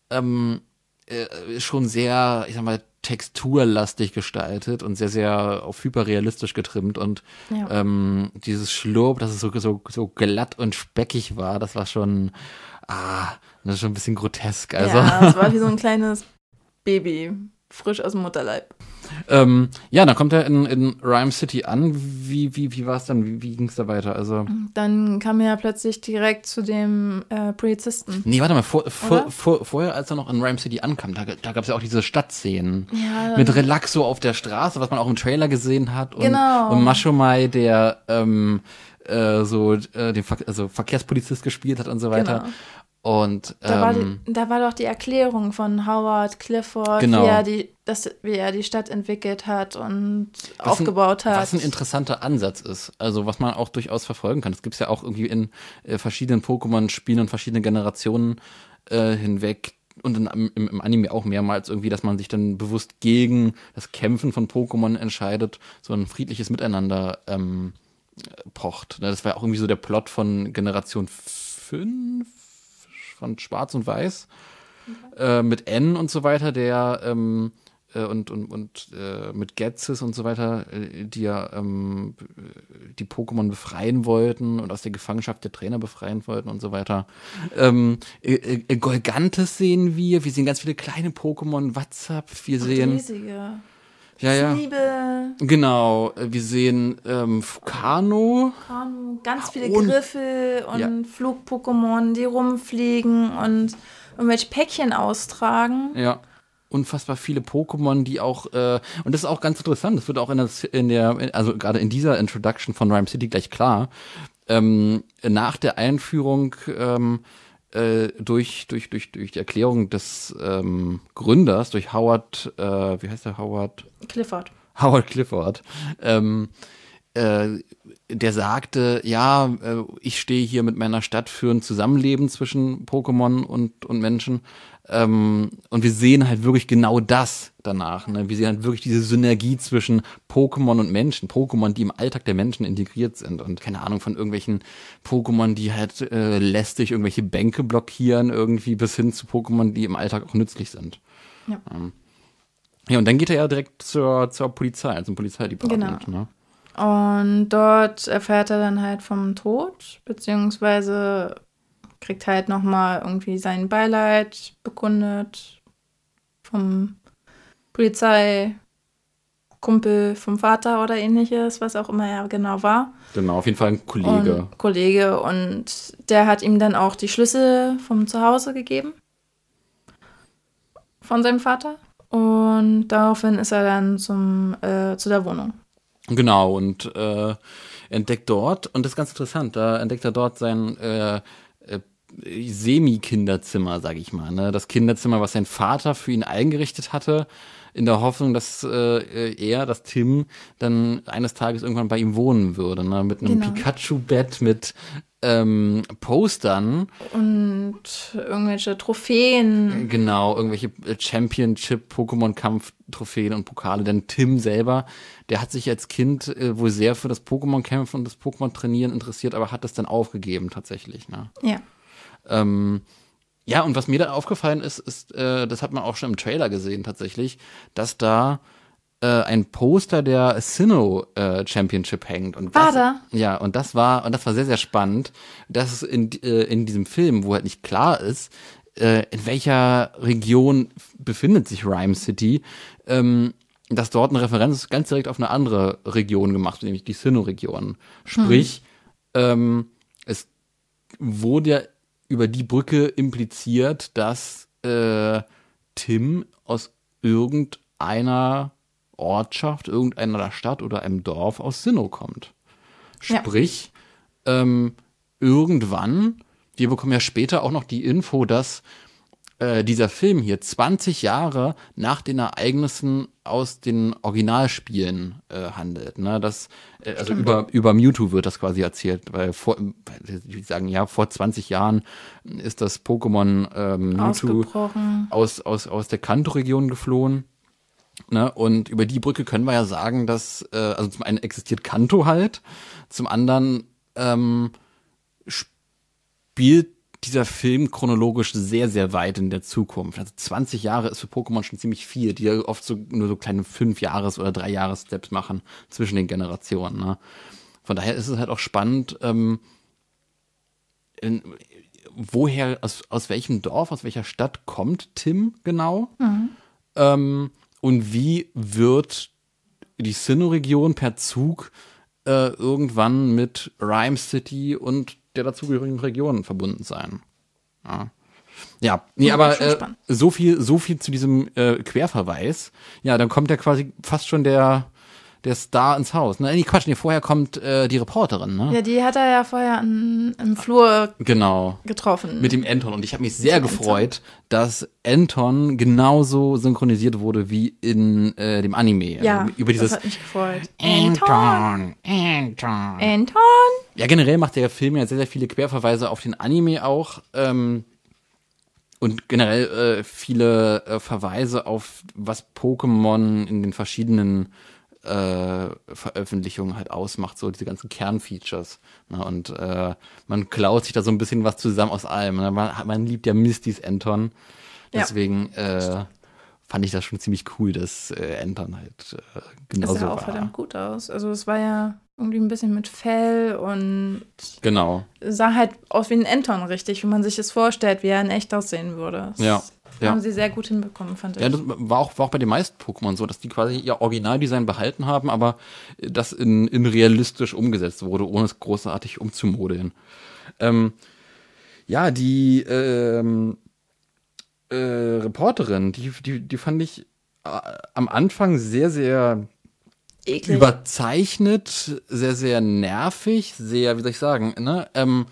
ähm, äh, schon sehr, ich sag mal, texturlastig gestaltet und sehr, sehr auf hyperrealistisch getrimmt und Ja. ähm, dieses Schlurp, dass es so, so, so glatt und speckig war, das war schon, ah, das ist schon ein bisschen grotesk. Also, Ja, es war wie so ein kleines Baby, frisch aus dem Mutterleib. ähm, ja, dann kommt er in, in Rhyme City an. Wie, wie, wie war es dann? Wie, wie ging es da weiter? Also, Dann kam er plötzlich direkt zu dem äh, Polizisten. nee, warte mal, vor, vor, vor, vorher, als er noch in Rhyme City ankam, da, da gab es ja auch diese Stadtszenen. Ja, Mit Relaxo auf der Straße, was man auch im Trailer gesehen hat. Und, Genau. und Mashomai, der ähm, äh, so äh, den Ver also Verkehrspolizist gespielt hat und so weiter. Genau. Und Da, war ähm, die, da war doch die Erklärung von Howard Clifford, Genau. wie, er die, das, wie er die Stadt entwickelt hat und Was aufgebaut ein, hat. Was ein interessanter Ansatz ist. Also was man auch durchaus verfolgen kann. Das gibt es ja auch irgendwie in äh, verschiedenen Pokémon-Spielen und verschiedenen Generationen äh, hinweg. Und in, im, im Anime auch mehrmals irgendwie, dass man sich dann bewusst gegen das Kämpfen von Pokémon entscheidet, so ein friedliches Miteinander ähm, pocht. Ne, Das war ja auch irgendwie so der Plot von Generation 5 von Schwarz und Weiß äh, mit N und so weiter, der ähm, äh, und, und, und äh, mit Getzes und so weiter, äh, die ja ähm, die Pokémon befreien wollten und aus der Gefangenschaft der Trainer befreien wollten und so weiter. Ähm, äh, äh, Golgantes sehen wir, wir sehen ganz viele kleine Pokémon, WhatsApp, wir sehen. Riesige. Ja, ja. Liebe, Genau, äh, wir sehen ähm, Fukano. Kanu, ganz viele Und- Griffel und Ja. Flug-Pokémon, die rumfliegen und irgendwelche Päckchen austragen. Ja. Unfassbar viele Pokémon, die auch, äh, und das ist auch ganz interessant, das wird auch in der, in der also gerade in dieser Introduction von Rhyme City gleich klar, ähm, nach der Einführung ähm, äh, durch, durch, durch, durch die Erklärung des ähm, Gründers, durch Howard, äh, wie heißt der Howard? Clifford. Howard Clifford, ähm, äh, der sagte, ja, äh, ich stehe hier mit meiner Stadt für ein Zusammenleben zwischen Pokémon und, und Menschen. Ähm, und wir sehen halt wirklich genau das danach. Ne? Wir sehen halt wirklich diese Synergie zwischen Pokémon und Menschen. Pokémon, die im Alltag der Menschen integriert sind. Und keine Ahnung von irgendwelchen Pokémon, die halt äh, lästig irgendwelche Bänke blockieren, irgendwie bis hin zu Pokémon, die im Alltag auch nützlich sind. Ja. Ähm, ja, und dann geht er ja direkt zur, zur Polizei, zum Polizeidepartement. Ne? Und dort erfährt er dann halt vom Tod, beziehungsweise kriegt halt nochmal irgendwie sein Beileid bekundet vom Polizeikommissar Kumpel vom Vater oder ähnliches, was auch immer er genau war. Genau, auf jeden Fall ein Kollege. Und Kollege und der hat ihm dann auch die Schlüssel vom Zuhause gegeben. Von seinem Vater. Und daraufhin ist er dann zum, äh, zu der Wohnung. Genau, und äh, entdeckt dort, und das ist ganz interessant, da entdeckt er dort sein äh, äh, Semi-Kinderzimmer, sag ich mal. Ne? Das Kinderzimmer, was sein Vater für ihn eingerichtet hatte, in der Hoffnung, dass äh, er, dass Tim, dann eines Tages irgendwann bei ihm wohnen würde. Ne? Mit einem Genau. Pikachu-Bett, mit ähm, Postern, Und irgendwelche Trophäen. genau, irgendwelche äh, Championship-Pokémon-Kampf-Trophäen und Pokale. Denn Tim selber, der hat sich als Kind äh, wohl sehr für das Pokémon-Kämpfen und das Pokémon-Trainieren interessiert, aber hat das dann aufgegeben tatsächlich. Ne? Ja. Ähm, ja, und was mir da aufgefallen ist, ist, äh, das hat man auch schon im Trailer gesehen tatsächlich, dass da äh, ein Poster der Sinnoh äh, Championship hängt. Und War das, da? Ja, und das war, und das war sehr, sehr spannend, dass es in, äh, in diesem Film, wo halt nicht klar ist, äh, in welcher Region befindet sich Rhyme City, ähm, dass dort eine Referenz ganz direkt auf eine andere Region gemacht wird, nämlich die Sinnoh-Region. Sprich, ähm, es wurde ja über die Brücke impliziert, dass äh, Tim aus irgendeiner Ortschaft, irgendeiner Stadt oder einem Dorf aus Sinnoh kommt. Ja. Sprich, ähm, irgendwann, wir bekommen ja später auch noch die Info, dass äh, dieser Film hier 20 Jahre nach den Ereignissen aus den Originalspielen äh, handelt. Ne? Das, äh, also über, über Mewtwo wird das quasi erzählt, weil vor, die sagen, ja, vor 20 Jahren ist das Pokémon ähm, Mewtwo aus, aus, aus der Kanto-Region geflohen. Ne? Und über die Brücke können wir ja sagen, dass, äh, also zum einen existiert Kanto halt, zum anderen ähm, spielt dieser Film chronologisch sehr, sehr weit in der Zukunft. Also 20 Jahre ist für Pokémon schon ziemlich viel, die ja oft so nur so kleine fünf Jahres- oder drei Jahres-Steps machen zwischen den Generationen. Ne? Von daher ist es halt auch spannend, ähm, in, woher, aus, aus welchem Dorf, aus welcher Stadt kommt Tim genau? Ähm, und wie wird die Sinnoh-Region per Zug äh, irgendwann mit Rhyme City und der dazugehörigen Region verbunden sein? Ja. Ja, nee, Ja, aber äh, so viel, so viel zu diesem äh, Querverweis. Ja, dann kommt ja quasi fast schon der, der Star ins Haus. Ne, nee, Quatsch, nee, vorher kommt äh, die Reporterin, ne? Ja, die hat er ja vorher an, im Flur Genau. getroffen. Mit dem Anton. Und ich habe mich sehr dem Anton. gefreut, dass Anton genauso synchronisiert wurde wie in äh, dem Anime. ja, Also über dieses das hat mich gefreut. Anton, Anton. Anton? Ja, generell macht der Film ja sehr, sehr viele Querverweise auf den Anime auch. Ähm, und generell äh, viele äh, Verweise auf was Pokémon in den verschiedenen Veröffentlichungen halt ausmacht, so diese ganzen Kernfeatures. Ne? Und äh, man klaut sich da so ein bisschen was zusammen aus allem. Ne? Man, man liebt ja Mistys Anton. Ja. Deswegen äh, fand ich das schon ziemlich cool, dass äh, Anton halt äh, Das genauso sah auch war. verdammt gut aus. Also es war ja irgendwie ein bisschen mit Fell und Genau. sah halt aus wie ein Anton richtig, wie man sich es vorstellt, wie er in echt aussehen würde. Das Ja, ja. haben sie sehr gut hinbekommen, fand ich. Ja, das war auch, war auch bei den meisten Pokémon so, dass die quasi ihr Originaldesign behalten haben, aber das in, in realistisch umgesetzt wurde, ohne es großartig umzumodeln. Ähm, ja, die ähm, äh, Reporterin, die, die, die fand ich äh, am Anfang sehr, sehr Eklig. überzeichnet, sehr, sehr nervig, sehr, wie soll ich sagen, ne? Ähm,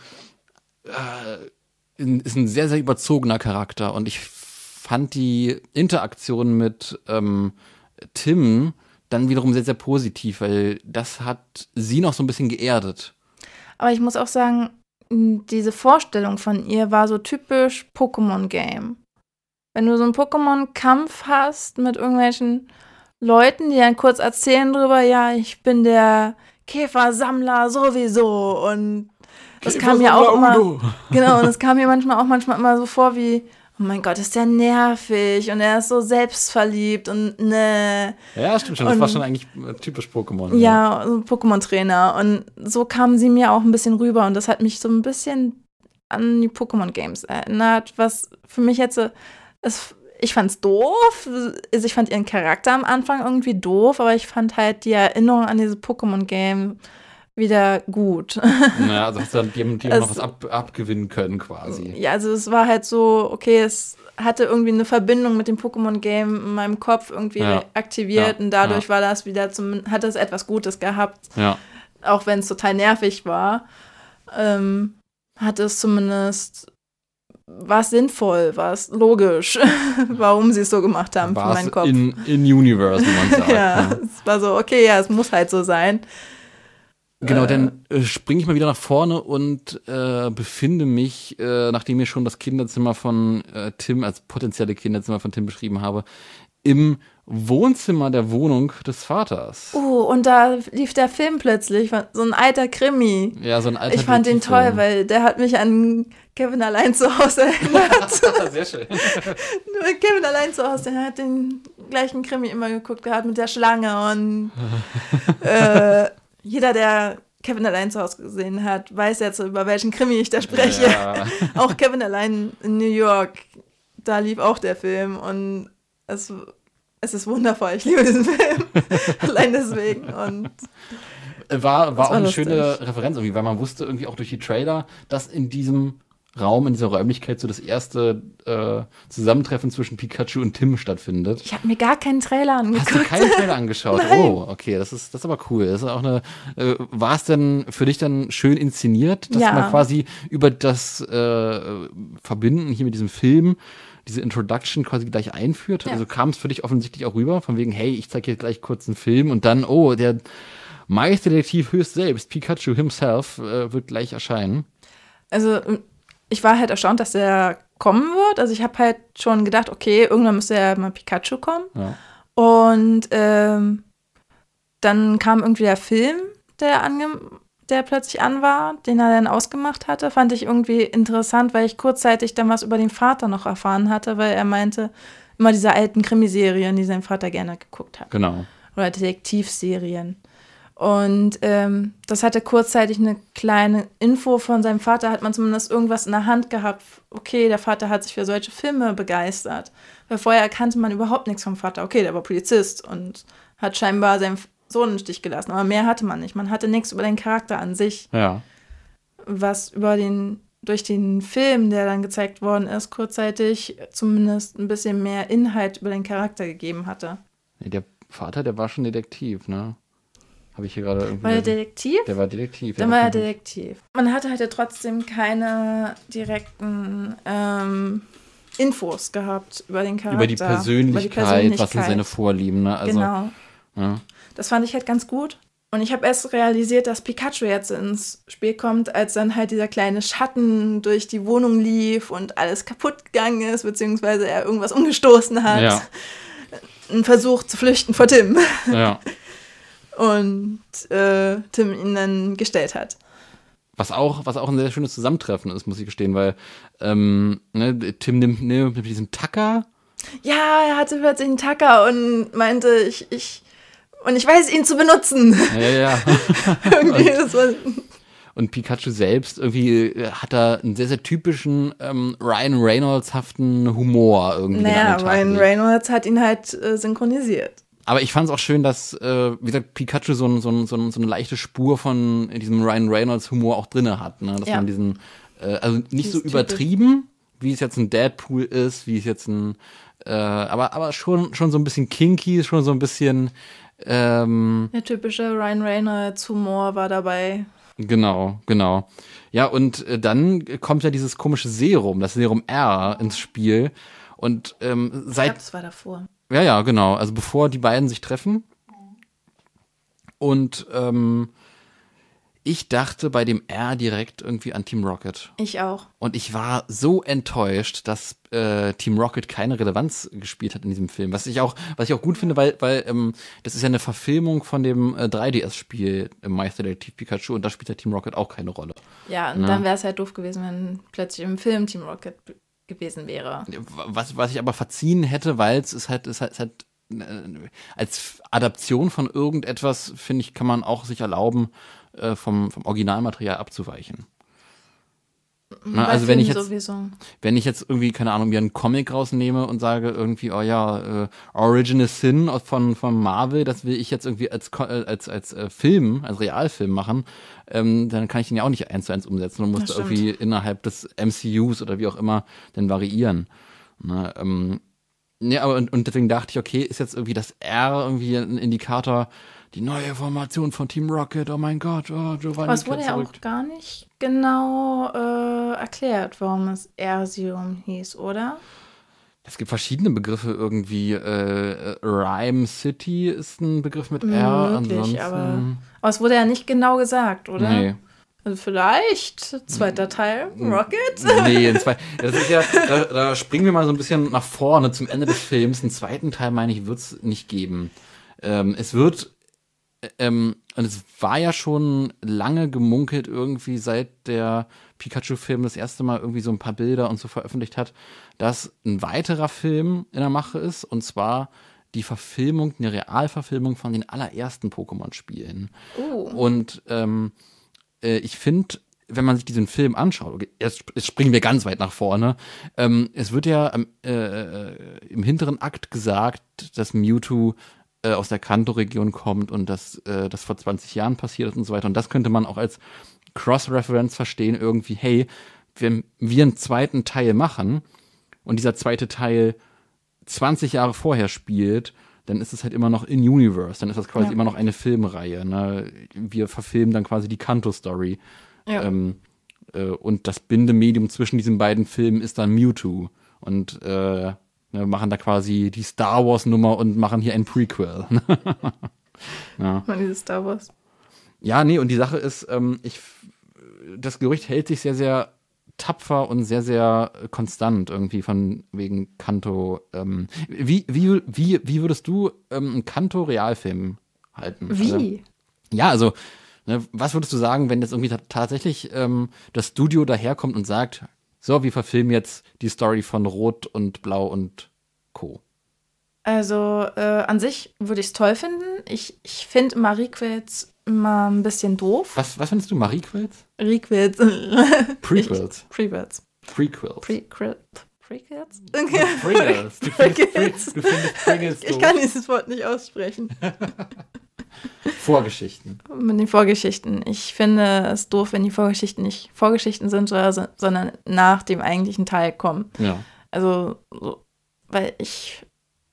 äh, ist ein sehr, sehr überzogener Charakter und ich fand die Interaktion mit ähm, Tim dann wiederum sehr, sehr positiv, weil das hat sie noch so ein bisschen geerdet. Aber ich muss auch sagen, diese Vorstellung von ihr war so typisch Pokémon-Game. Wenn du so einen Pokémon-Kampf hast mit irgendwelchen Leuten, die dann kurz erzählen drüber, ja, ich bin der Käfersammler sowieso und das kam mir auch immer, genau, und es kam mir manchmal auch manchmal immer so vor wie, oh mein Gott, ist der nervig und er ist so selbstverliebt und ne. Ja, stimmt schon. Das Und- war schon eigentlich äh, typisch Pokémon. Ja, so ein Pokémon-Trainer. Und so kam sie mir auch ein bisschen rüber. Und das hat mich so ein bisschen an die Pokémon-Games erinnert, was für mich jetzt so. Es, ich fand's doof. Also ich fand ihren Charakter am Anfang irgendwie doof, aber ich fand halt die Erinnerung an dieses Pokémon-Game wieder gut. Naja, also hast du dann dem, dem noch was ab, abgewinnen können quasi. Ja, also es war halt so, okay, es hatte irgendwie eine Verbindung mit dem Pokémon-Game in meinem Kopf irgendwie Ja. aktiviert Ja, und dadurch ja. war das wieder zum, hat es etwas Gutes gehabt, Ja. auch wenn es total nervig war. Ähm, hat es zumindest war es sinnvoll, war es logisch, warum sie es so gemacht haben für War meinen Kopf. in, in Universe, wie man sagt. ja, ne? es war so, okay, ja, es muss halt so sein. Genau, Äh. dann äh, springe ich mal wieder nach vorne und äh, befinde mich, äh, nachdem ich schon das Kinderzimmer von äh, Tim als potenzielle Kinderzimmer von Tim beschrieben habe, im Wohnzimmer der Wohnung des Vaters. Oh, und da lief der Film plötzlich, so ein alter Krimi. Ja, so ein alter Ich fand den toll, weil der hat mich an Kevin allein zu Hause erinnert. Sehr schön. Kevin allein zu Hause, der hat den gleichen Krimi immer geguckt gehabt mit der Schlange und äh, jeder, der Kevin allein zu Hause gesehen hat, weiß jetzt, über welchen Krimi ich da spreche. Ja. Auch Kevin allein in New York, da lief auch der Film und es, es ist wundervoll. Ich liebe diesen Film. allein deswegen. Und War, war war auch eine lustig. schöne Referenz irgendwie, weil man wusste irgendwie auch durch die Trailer, dass in diesem Raum, in dieser Räumlichkeit so das erste äh, Zusammentreffen zwischen Pikachu und Tim stattfindet. ich habe mir gar keinen Trailer Hast du keinen Trailer angeschaut? Nein. Oh, okay, das ist, das ist aber cool. Das ist auch eine, äh, war es denn für dich dann schön inszeniert, dass Ja. man quasi über das äh, Verbinden hier mit diesem Film diese Introduction quasi gleich einführt? Ja. Also kam es für dich offensichtlich auch rüber, von wegen, hey, ich zeige hier gleich kurz einen Film und dann, oh, der Meisterdetektiv höchst selbst, Pikachu himself, äh, wird gleich erscheinen. Also ich war halt erstaunt, dass der kommen wird. Also ich habe halt schon gedacht, okay, irgendwann müsste ja mal Pikachu kommen. Ja. Und ähm, dann kam irgendwie der Film, der, der plötzlich an war, den er dann ausgemacht hatte. Fand ich irgendwie interessant, weil ich kurzzeitig dann was über den Vater noch erfahren hatte, weil er meinte, immer diese alten Krimiserien, die sein Vater gerne geguckt hat Genau. oder Detektivserien. Und ähm, das hatte kurzzeitig eine kleine Info von seinem Vater, hat man zumindest irgendwas in der Hand gehabt. Okay, der Vater hat sich für solche Filme begeistert. Weil vorher kannte man überhaupt nichts vom Vater. Okay, der war Polizist und hat scheinbar seinen Sohn im Stich gelassen. Aber mehr hatte man nicht. Man hatte nichts über den Charakter an sich, Ja. was über den, durch den Film, der dann gezeigt worden ist, kurzzeitig zumindest ein bisschen mehr Inhalt über den Charakter gegeben hatte. Der Vater, der war schon Detektiv, ne? Habe ich hier gerade irgendwie. War der gelesen. Detektiv? der war Detektiv. Dann war er Detektiv. Man hatte halt ja trotzdem keine direkten ähm, Infos gehabt über den Charakter. über die Persönlichkeit, was sind seine Vorlieben, ne? Also, genau. ja. Das fand ich halt ganz gut. Und ich habe erst realisiert, dass Pikachu jetzt ins Spiel kommt, als dann halt dieser kleine Schatten durch die Wohnung lief und alles kaputt gegangen ist, beziehungsweise er irgendwas umgestoßen hat. Ja. Ein Versuch zu flüchten vor Tim. ja. Und äh, Tim ihn dann gestellt hat. Was auch, was auch ein sehr schönes Zusammentreffen ist, muss ich gestehen, weil ähm, ne, Tim nimmt, ne, mit diesem Tacker. Ja, er hatte plötzlich einen Tacker und meinte, ich, ich, und ich weiß ihn zu benutzen. Ja, ja. Irgendwie, das war, Und Pikachu selbst irgendwie äh, hat da einen sehr, sehr typischen ähm, Ryan Reynolds-haften Humor irgendwie. naja, Ryan. Reynolds hat ihn halt äh, synchronisiert. Aber ich fand es auch schön, dass, äh, wie gesagt, Pikachu so, ein, so, ein, so, ein, so eine leichte Spur von diesem Ryan Reynolds-Humor auch drinne hat. Ne? Dass Ja. man diesen, äh, also nicht so übertrieben, wie es jetzt ein Deadpool ist, wie es jetzt ein, äh, aber, aber schon, schon so ein bisschen kinky, schon so ein bisschen, ähm, Der typische Ryan Reynolds Humor war dabei. Genau, genau. Ja, und äh, dann kommt ja dieses komische Serum, das Serum R ins Spiel. Und ähm, Ich glaube, seit. das war davor. Ja, ja, genau. Also bevor die beiden sich treffen. Und ähm, ich dachte bei dem R direkt irgendwie an Team Rocket. Ich auch. Und ich war so enttäuscht, dass äh, Team Rocket keine Relevanz gespielt hat in diesem Film. Was ich auch, was ich auch gut finde, weil, weil ähm, das ist ja eine Verfilmung von dem äh, 3DS-Spiel äh, Meisterdetektiv Pikachu und da spielt ja Team Rocket auch keine Rolle. Ja, und Na. dann wäre es halt doof gewesen, wenn plötzlich im Film Team Rocket gewesen wäre. Was, was ich aber verziehen hätte, weil es ist halt, ist halt, ist halt äh, als Adaption von irgendetwas, finde ich, kann man auch sich erlauben, äh, vom, vom Originalmaterial abzuweichen. Na, also wenn ich jetzt, sowieso. wenn ich jetzt irgendwie, keine Ahnung, mir einen Comic rausnehme und sage irgendwie, oh ja, äh, Original Sin von, von Marvel, das will ich jetzt irgendwie als, äh, als, als äh, Film, als Realfilm machen, ähm, dann kann ich den ja auch nicht eins zu eins umsetzen und muss irgendwie innerhalb des MCUs oder wie auch immer dann variieren. Na, ähm, ja, aber und, und deswegen dachte ich, okay, ist jetzt irgendwie das R irgendwie ein Indikator, die neue Formation von Team Rocket, oh mein Gott, oh, Giovanni Aber es wurde ja auch gar nicht genau äh, erklärt, warum es Ersium hieß, oder? Es gibt verschiedene Begriffe irgendwie. Äh, Rhyme City ist ein Begriff mit R. Möglich, ansonsten, aber, aber es wurde ja nicht genau gesagt, oder? Nee. Also vielleicht zweiter Teil, Rocket? Nee, ein zwei, das ist ja, da, da springen wir mal so ein bisschen nach vorne zum Ende des Films. Einen zweiten Teil, meine ich, wird es nicht geben. Ähm, es wird, äh, ähm, und es war ja schon lange gemunkelt, irgendwie seit der Pikachu-Film das erste Mal irgendwie so ein paar Bilder und so veröffentlicht hat, dass ein weiterer Film in der Mache ist, und zwar die Verfilmung, eine Realverfilmung von den allerersten Pokémon-Spielen. Oh. Und ähm, äh, ich finde, wenn man sich diesen Film anschaut, okay, jetzt, jetzt springen wir ganz weit nach vorne, ähm, es wird ja äh, äh, im hinteren Akt gesagt, dass Mewtwo äh, aus der Kanto-Region kommt und dass äh, das vor 20 Jahren passiert ist und so weiter. Und das könnte man auch als Cross-Reference verstehen, irgendwie, hey, wenn wir einen zweiten Teil machen und dieser zweite Teil 20 Jahre vorher spielt, dann ist es halt immer noch in Universe, dann ist das quasi Ja. immer noch eine Filmreihe. Ne? Wir verfilmen dann quasi die Kanto-Story. Ja. Ähm, äh, und das Bindemedium zwischen diesen beiden Filmen ist dann Mewtwo. Und äh, ne, machen da quasi die Star Wars-Nummer und machen hier ein Prequel. Man, dieses Star Wars. Ja, nee, und die Sache ist, ähm, ich, das Gerücht hält sich sehr, sehr tapfer und sehr, sehr konstant irgendwie von wegen Kanto. Ähm, wie, wie, wie, wie würdest du ähm, einen Kanto-Realfilm halten? Also, Wie? ja, also, ne, was würdest du sagen, wenn jetzt irgendwie ta- tatsächlich ähm, das Studio daherkommt und sagt, so, wir verfilmen jetzt die Story von Rot und Blau und Co. Also äh, an sich würde ich es toll finden. Ich, ich finde immer Requels immer ein bisschen doof. Was, was findest du, Marie-Quels? Requels. Prequels. Prequels. Prequels. Prequel. Prequels? Pringles. Du findest, Pringles. Ich kann dieses Wort nicht aussprechen. Vorgeschichten. Mit den Vorgeschichten. Ich finde es doof, wenn die Vorgeschichten nicht Vorgeschichten sind, sondern nach dem eigentlichen Teil kommen. Ja. Also, so, weil ich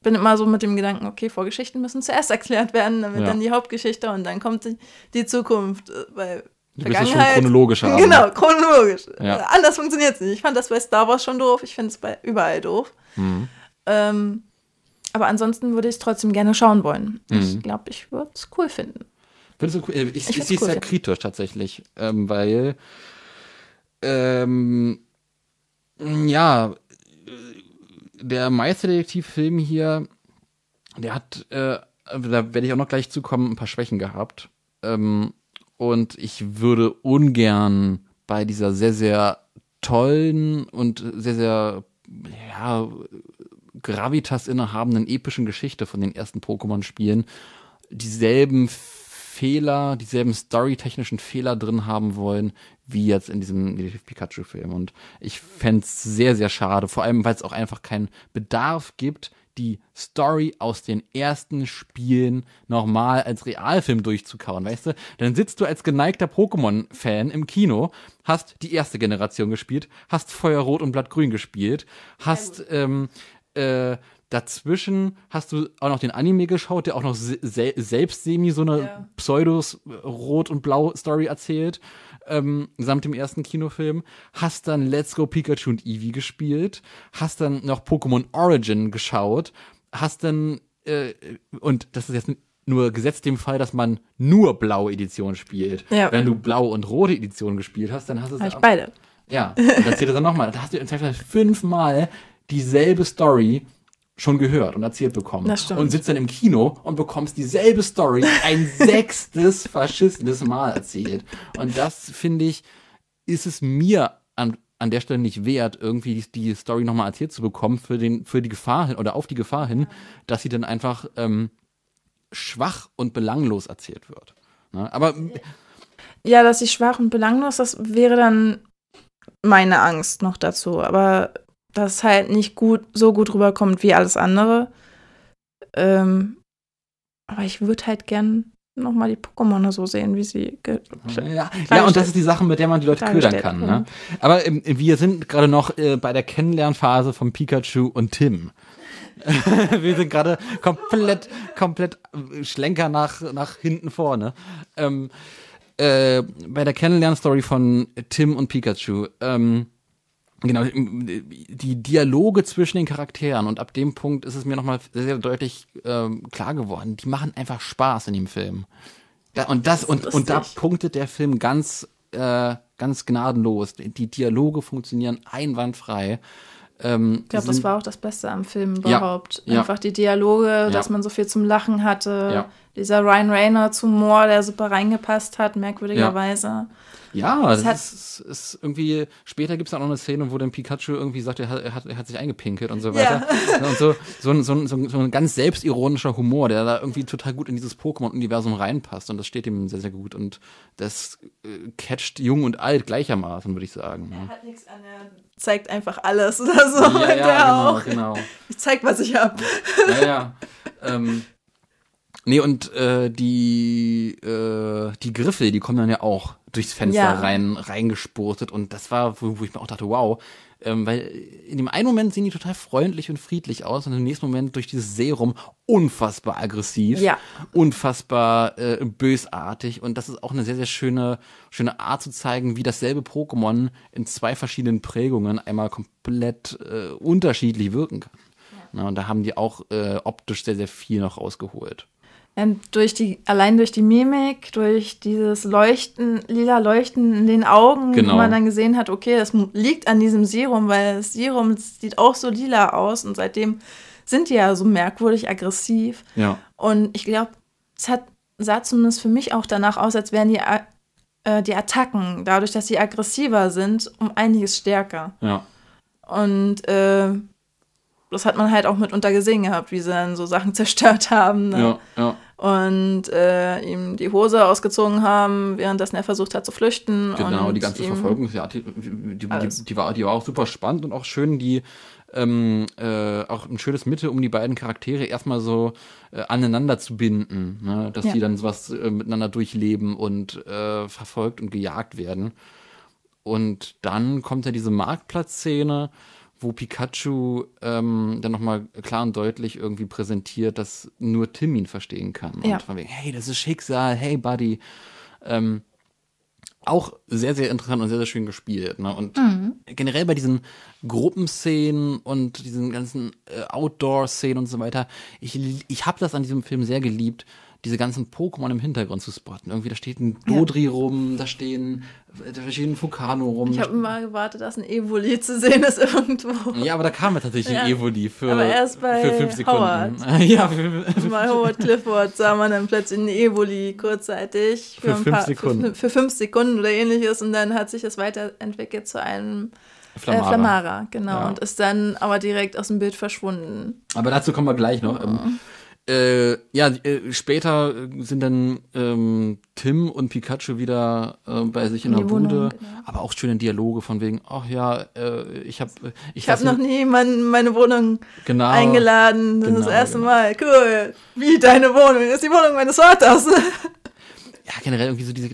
bin immer so mit dem Gedanken, okay, Vorgeschichten müssen zuerst erklärt werden, damit Ja. dann die Hauptgeschichte und dann kommt die, die Zukunft. äh, Weil Du bist schon chronologisch haben. Genau, chronologisch. Ja. Anders funktioniert es nicht. Ich fand das bei Star Wars schon doof. Ich finde es bei überall doof. Mhm. Ähm, aber ansonsten würde ich es trotzdem gerne schauen wollen. Mhm. Ich glaube, ich würde es cool finden. Findest du cool? Ich, ich, Ich ich sehe es cool, sehr ja. kritisch tatsächlich, ähm, weil ähm, ja, äh, der Meisterdetektiv-Film hier, der hat, äh, da werde ich auch noch gleich zukommen, ein paar Schwächen gehabt. Ähm, und ich würde ungern bei dieser sehr, sehr tollen und sehr, sehr, ja, Gravitas innehabenden epischen Geschichte von den ersten Pokémon-Spielen dieselben Fehler, dieselben storytechnischen Fehler drin haben wollen, wie jetzt in diesem Detektiv Pikachu-Film. Und ich fände es sehr, sehr schade, vor allem, weil es auch einfach keinen Bedarf gibt, die Story aus den ersten Spielen nochmal als Realfilm durchzukauen, weißt du? Dann sitzt du als geneigter Pokémon-Fan im Kino, hast die erste Generation gespielt, hast Feuerrot und Blattgrün gespielt, hast ähm, äh, dazwischen hast du auch noch den Anime geschaut, der auch noch se sel selbst semi so eine Ja. Pseudos-Rot- und Blau-Story erzählt, ähm, samt dem ersten Kinofilm. Hast dann Let's Go Pikachu und Eevee gespielt, hast dann noch Pokémon Origin geschaut, hast dann, äh, und das ist jetzt nur gesetzt dem Fall, dass man nur blaue Edition spielt. Ja. Wenn du blau und rote Edition gespielt hast, dann hast du es Habe ich beide. ja, und erzähl das dann nochmal. Da hast du im Zweifel fünfmal dieselbe Story schon gehört und erzählt bekommen. Und sitzt dann im Kino und bekommst dieselbe Story ein sechstes verschissenes Mal erzählt. Und das, finde ich, ist es mir an, an der Stelle nicht wert, irgendwie die, die Story nochmal erzählt zu bekommen für, den, für die Gefahr hin oder auf die Gefahr hin, dass sie dann einfach ähm, schwach und belanglos erzählt wird. Ne? Aber Ja, dass sie schwach und belanglos, das wäre dann meine Angst noch dazu. Aber dass es halt nicht gut, so gut rüberkommt wie alles andere. Ähm, aber ich würde halt gern nochmal die Pokémon so sehen, wie sie. Ja, ja, und das ist die Sache, mit der man die Leute ködern kann. Ne? Aber ähm, wir sind gerade noch äh, bei der Kennenlernphase von Pikachu und Tim. wir sind gerade komplett, komplett äh, Schlenker nach, nach hinten vorne. Ähm, äh, bei der Kennenlernstory von Tim und Pikachu. Ähm, Genau, die Dialoge zwischen den Charakteren und ab dem Punkt ist es mir nochmal sehr, sehr deutlich ähm, klar geworden. Die machen einfach Spaß in dem Film. Da, und das, das und, und da punktet der Film ganz, äh, ganz gnadenlos. Die Dialoge funktionieren einwandfrei. Ähm, ich glaube, das war auch das Beste am Film überhaupt. Ja, Einfach ja. die Dialoge, ja. dass man so viel zum Lachen hatte. Dieser Ryan Reynolds Humor, der super reingepasst hat, merkwürdigerweise. Ja, das, das ist, ist, irgendwie, später gibt es auch noch eine Szene, wo dann Pikachu irgendwie sagt, er hat, er hat, er hat sich eingepinkelt und so weiter. Ja. Und so, so, so, so, so ein ganz selbstironischer Humor, der da irgendwie total gut in dieses Pokémon-Universum reinpasst und das steht ihm sehr, sehr gut und das äh, catcht jung und alt gleichermaßen, würde ich sagen. Er hat nichts an, er zeigt einfach alles oder so. Ja, ja genau, auch. genau. Ich zeig, was ich hab. Ja, ja. Ähm, Nee, und äh, die, äh, die Griffe, die kommen dann ja auch durchs Fenster ja. rein, reingespurtet. Und das war, wo, wo ich mir auch dachte, wow. Ähm, weil in dem einen Moment sehen die total freundlich und friedlich aus und im nächsten Moment durch dieses Serum unfassbar aggressiv, ja. unfassbar äh, bösartig und das ist auch eine sehr, sehr schöne, schöne Art zu zeigen, wie dasselbe Pokémon in zwei verschiedenen Prägungen einmal komplett äh, unterschiedlich wirken kann. Ja. Na, und da haben die auch äh, optisch sehr, sehr viel noch rausgeholt. Ähm, durch die, allein durch die Mimik, durch dieses Leuchten, lila Leuchten in den Augen, genau. wo man dann gesehen hat, okay, das liegt an diesem Serum, weil das Serum sieht auch so lila aus und seitdem sind die ja so merkwürdig aggressiv. Ja. Und ich glaube, es hat, sah zumindest für mich auch danach aus, als wären die, äh, die Attacken, dadurch, dass sie aggressiver sind, um einiges stärker. Ja. Und äh, das hat man halt auch mitunter gesehen gehabt, wie sie dann so Sachen zerstört haben. Ne? Ja, ja. Und äh, ihm die Hose ausgezogen haben, währenddessen er versucht hat zu flüchten. Genau, die ganze Verfolgung, ja, die, die, die, die, war, die war auch super spannend und auch schön, die ähm, äh, auch ein schönes Mittel, um die beiden Charaktere erstmal so äh, aneinander zu binden, ne? dass ja. die dann sowas äh, miteinander durchleben und äh, verfolgt und gejagt werden. Und dann kommt ja diese Marktplatzszene, wo Pikachu ähm, dann nochmal klar und deutlich irgendwie präsentiert, dass nur Tim ihn verstehen kann. Ja. Und von wegen, hey, das ist Schicksal, hey, Buddy. Ähm, auch sehr, sehr interessant und sehr, sehr schön gespielt. Ne? Und mhm. generell bei diesen Gruppenszenen und diesen ganzen äh, Outdoor-Szenen und so weiter, ich, ich habe das an diesem Film sehr geliebt, diese ganzen Pokémon im Hintergrund zu spotten. Irgendwie, da steht ein Dodri ja. rum, da stehen, da steht ein Fukano rum. Ich habe immer gewartet, dass ein Evoli zu sehen ist irgendwo. Ja, aber da kam ja tatsächlich ja. ein Evoli für, aber erst bei für fünf Sekunden. Howard. ja, für, für bei Howard Clifford sah man dann plötzlich ein Evoli kurzzeitig. Für, für fünf paar, Sekunden. Für, für, fünf Sekunden oder ähnliches und dann hat sich das weiterentwickelt zu einem Flamara. Äh, Flamara, genau. Ja. Und ist dann aber direkt aus dem Bild verschwunden. Aber dazu kommen wir gleich noch. Mhm. Äh, ja, äh, später sind dann ähm, Tim und Pikachu wieder äh, bei sich in, in der Bude, Wohnung, genau. aber auch schöne Dialoge von wegen, ach ja, äh, ich habe ich, ich habe noch nie in meine Wohnung genau, eingeladen, das genau, ist das erste genau. Mal. Cool. Wie deine Wohnung? Das ist die Wohnung meines Vaters. ja, generell irgendwie so diese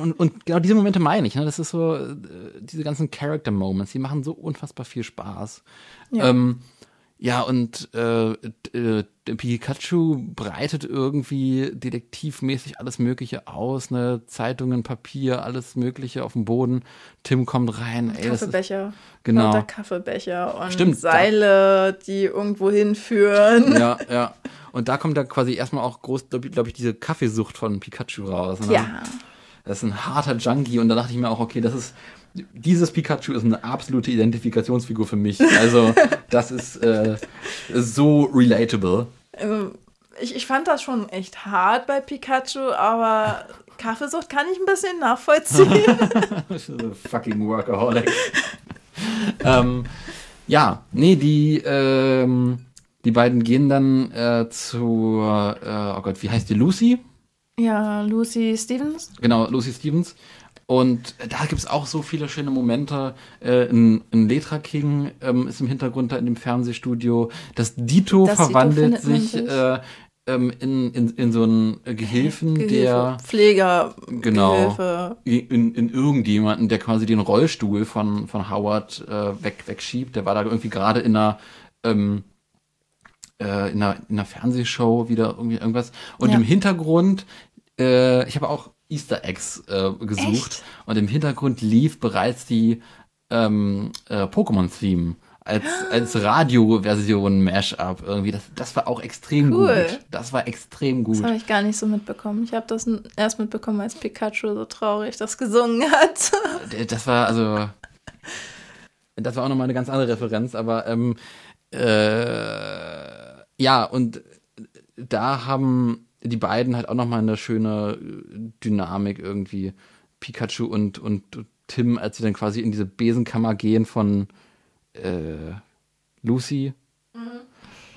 und, und genau diese Momente meine ich, ne? Das ist so äh, diese ganzen Character Moments, die machen so unfassbar viel Spaß. Ja. Ähm, ja, und äh, äh, Pikachu breitet irgendwie detektivmäßig alles Mögliche aus, ne? Zeitungen, Papier, alles Mögliche auf dem Boden. Tim kommt rein. Ey, Kaffeebecher. Ist, genau. Und Kaffeebecher und Stimmt, Seile, die irgendwo hinführen. Ja, ja. Und da kommt da quasi erstmal auch groß, glaube glaub ich, diese Kaffeesucht von Pikachu raus. Ne? Ja. Das ist ein harter Junkie und da dachte ich mir auch, okay, das ist dieses Pikachu ist eine absolute Identifikationsfigur für mich. Also, das ist äh, so relatable. Ähm, ich, ich fand das schon echt hart bei Pikachu, aber Kaffeesucht kann ich ein bisschen nachvollziehen. fucking Workaholic. ähm, ja, nee, die, ähm, die beiden gehen dann äh, zu, äh, oh Gott, wie heißt die, Lucy? Ja, Lucy Stevens. Genau, Lucy Stevens. Und da gibt es auch so viele schöne Momente. Äh, ein, ein Letra King ähm, ist im Hintergrund da in dem Fernsehstudio. Das Dito Das Dito verwandelt man sich äh, ähm, in, in, in so einen Gehilfen, Gehilfe, der Pfleger, Genau. Gehilfe. in, in irgendjemanden, der quasi den Rollstuhl von, von Howard äh, weg, wegschiebt. Der war da irgendwie gerade in einer, ähm, äh, in, einer, in einer Fernsehshow wieder irgendwie irgendwas. Und Ja. im Hintergrund, äh, ich habe auch Easter Eggs äh, gesucht. Echt? Und im Hintergrund lief bereits die ähm, äh, Pokémon-Theme. Als, als Radioversion Mashup irgendwie. Das, das war auch extrem Cool. gut. Das war extrem Das gut. habe ich gar nicht so mitbekommen. Ich habe das erst mitbekommen, als Pikachu so traurig das gesungen hat. D- Das war also. Das war auch nochmal eine ganz andere Referenz, aber ähm, äh, ja, und da haben die beiden halt auch nochmal eine schöne äh, Dynamik irgendwie. Pikachu und, und Tim, als sie dann quasi in diese Besenkammer gehen von äh, Lucy.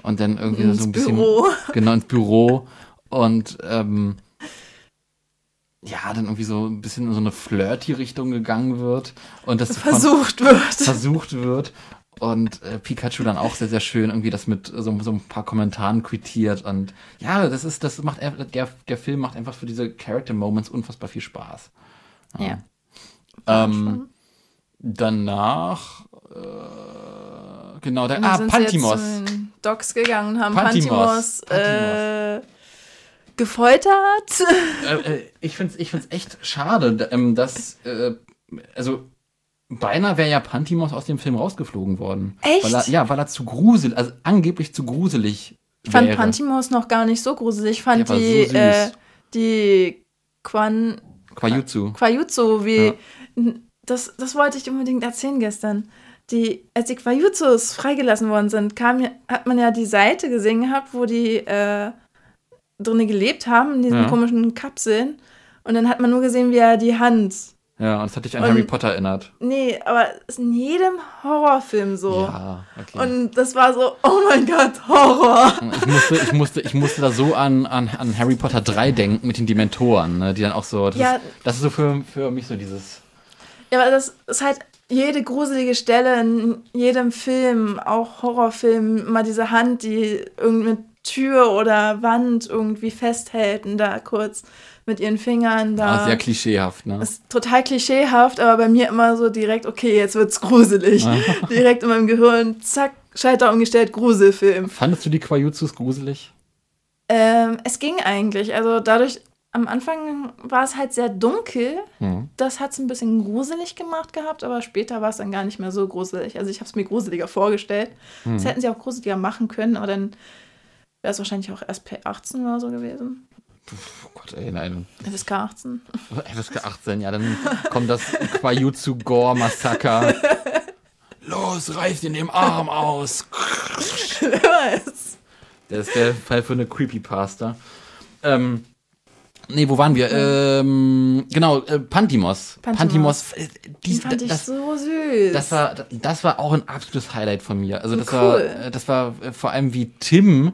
Und dann irgendwie Ins so ein bisschen. Büro. Genau, ins Büro. Und ähm, ja, dann irgendwie so ein bisschen in so eine Flirty-Richtung gegangen wird. Und das von- Versucht wird. versucht wird. Und äh, Pikachu dann auch sehr, sehr schön irgendwie das mit so, so ein paar Kommentaren quittiert. Und ja, das ist, das macht einfach, der, der Film macht einfach für diese Character Moments unfassbar viel Spaß. Ja. Ähm, danach, äh, genau, der, ah, Pantimos. Docs gegangen und haben Pantimos. Pantimos, äh, gefoltert. äh, äh, ich finde es ich find's echt schade, ähm, dass, äh, also, beinahe wäre ja Pantimos aus dem Film rausgeflogen worden. Echt? Weil er, ja, weil er zu gruselig, also angeblich zu gruselig Ich fand wäre. Pantimos noch gar nicht so gruselig. Ich fand Der die, so äh, die Quan, Quajutsu. Quajutsu, wie. Ja. Das, das wollte ich unbedingt erzählen gestern. Die, als die Quajutsus freigelassen worden sind, kam, hat man ja die Seite gesehen gehabt, wo die äh, drinnen gelebt haben, in diesen Ja. komischen Kapseln. Und dann hat man nur gesehen, wie er die Hand. Ja, und das hat dich an Und- Harry Potter erinnert. Nee, aber ist in jedem Horrorfilm so. Ja, okay. Und das war so, oh mein Gott, Horror. ich, musste, ich, musste, ich musste da so an, an, an Harry Potter 3 denken mit den Dementoren, ne, die dann auch so. Das, Ja. ist, das ist so für, für mich so dieses. Ja, aber das ist halt jede gruselige Stelle in jedem Film, auch Horrorfilm, mal diese Hand, die irgendeine Tür oder Wand irgendwie festhält und da kurz mit ihren Fingern da. Ja, sehr klischeehaft, ne? Das ist total klischeehaft, aber bei mir immer so direkt, okay, jetzt wird's gruselig. direkt in meinem Gehirn, zack, Schalter umgestellt, Gruselfilm. Fandest du die Quajutsus gruselig? Ähm, es ging eigentlich. Also dadurch, am Anfang war es halt sehr dunkel. Hm. Das hat es ein bisschen gruselig gemacht gehabt, aber später war es dann gar nicht mehr so gruselig. Also ich habe es mir gruseliger vorgestellt. Das hätten sie auch gruseliger machen können, aber dann wäre es wahrscheinlich auch erst P18 oder so gewesen. Oh Gott, ey, nein. FSK 18. FSK 18, ja, dann kommt das Quajutsu Gore Massaker. Los, reiß ihn den Arm aus. Weiß. Das ist der Fall für eine Creepypasta. Ähm, nee, wo waren wir? Ähm, genau, äh, Pantimos. Pantimos. Pantimos. äh, Die fand ich das, so süß. das war, das war auch ein absolutes Highlight von mir. Also das Cool. war, äh, das war äh, vor allem wie Tim,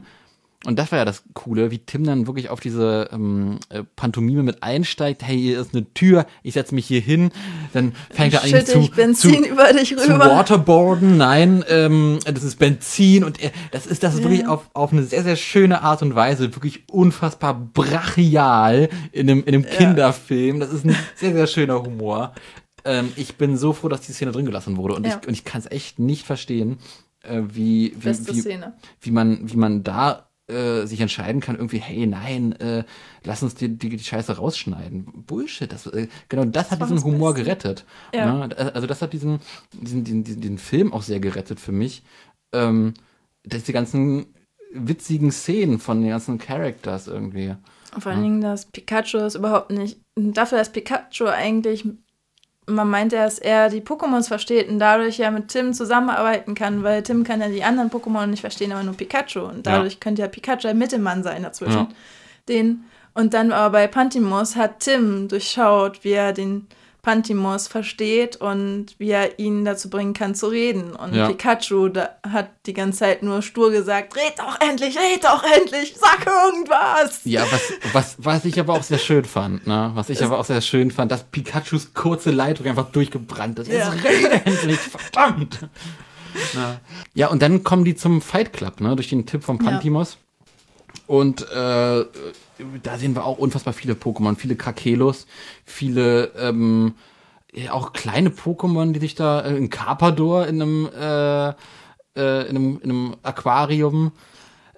und das war ja das Coole, wie Tim dann wirklich auf diese ähm, äh, Pantomime mit einsteigt. Hey, hier ist eine Tür, ich setze mich hier hin. Dann fängt er an zu, ich Benzin zu, über dich zu rüber. Waterboarden, nein, ähm, das ist Benzin und er, das ist das ist wirklich auf, auf eine sehr, sehr schöne Art und Weise, wirklich unfassbar brachial in einem, in einem Kinderfilm. Das ist ein sehr, sehr schöner Humor. Ähm, ich bin so froh, dass die Szene drin gelassen wurde und Ja. ich, und ich kann es echt nicht verstehen, äh, wie, wie, wie, wie man, wie man da äh, sich entscheiden kann, irgendwie, hey, nein, äh, lass uns die, die, die Scheiße rausschneiden. Bullshit. Das, äh, genau das, hat war diesen das Humor Beste. gerettet. Ja. Ne? Also das hat diesen, diesen, diesen, diesen, Film auch sehr gerettet für mich. Ähm, dass die ganzen witzigen Szenen von den ganzen Characters irgendwie. Und vor allen Dingen, dass Pikachu ist überhaupt nicht. Dafür, dass Pikachu eigentlich. Man meint, dass er die Pokémons versteht und dadurch ja mit Tim zusammenarbeiten kann, weil Tim kann ja die anderen Pokémon nicht verstehen, aber nur Pikachu. Und dadurch könnte ja Pikachu ein Mittelmann sein dazwischen. Ja. Den, und dann aber bei Pantimos hat Tim durchschaut, wie er den Pantimos versteht und wie er ihn dazu bringen kann zu reden. Und Ja. Pikachu hat die ganze Zeit nur stur gesagt, red doch endlich, red doch endlich, sag irgendwas. Ja, was, was, was ich aber auch sehr schön fand, ne? Was ich aber auch sehr schön fand, dass Pikachus kurze Leitung einfach durchgebrannt ist. Ja. Es rede endlich, verdammt! Na. Ja, und dann kommen die zum Fight Club, ne? Durch den Tipp von Ja. Und äh, da sehen wir auch unfassbar viele Pokémon, viele Krakelos, viele ähm, ja, auch kleine Pokémon, die sich da, äh, ein Carpador in einem, äh, äh, in einem, in einem Aquarium.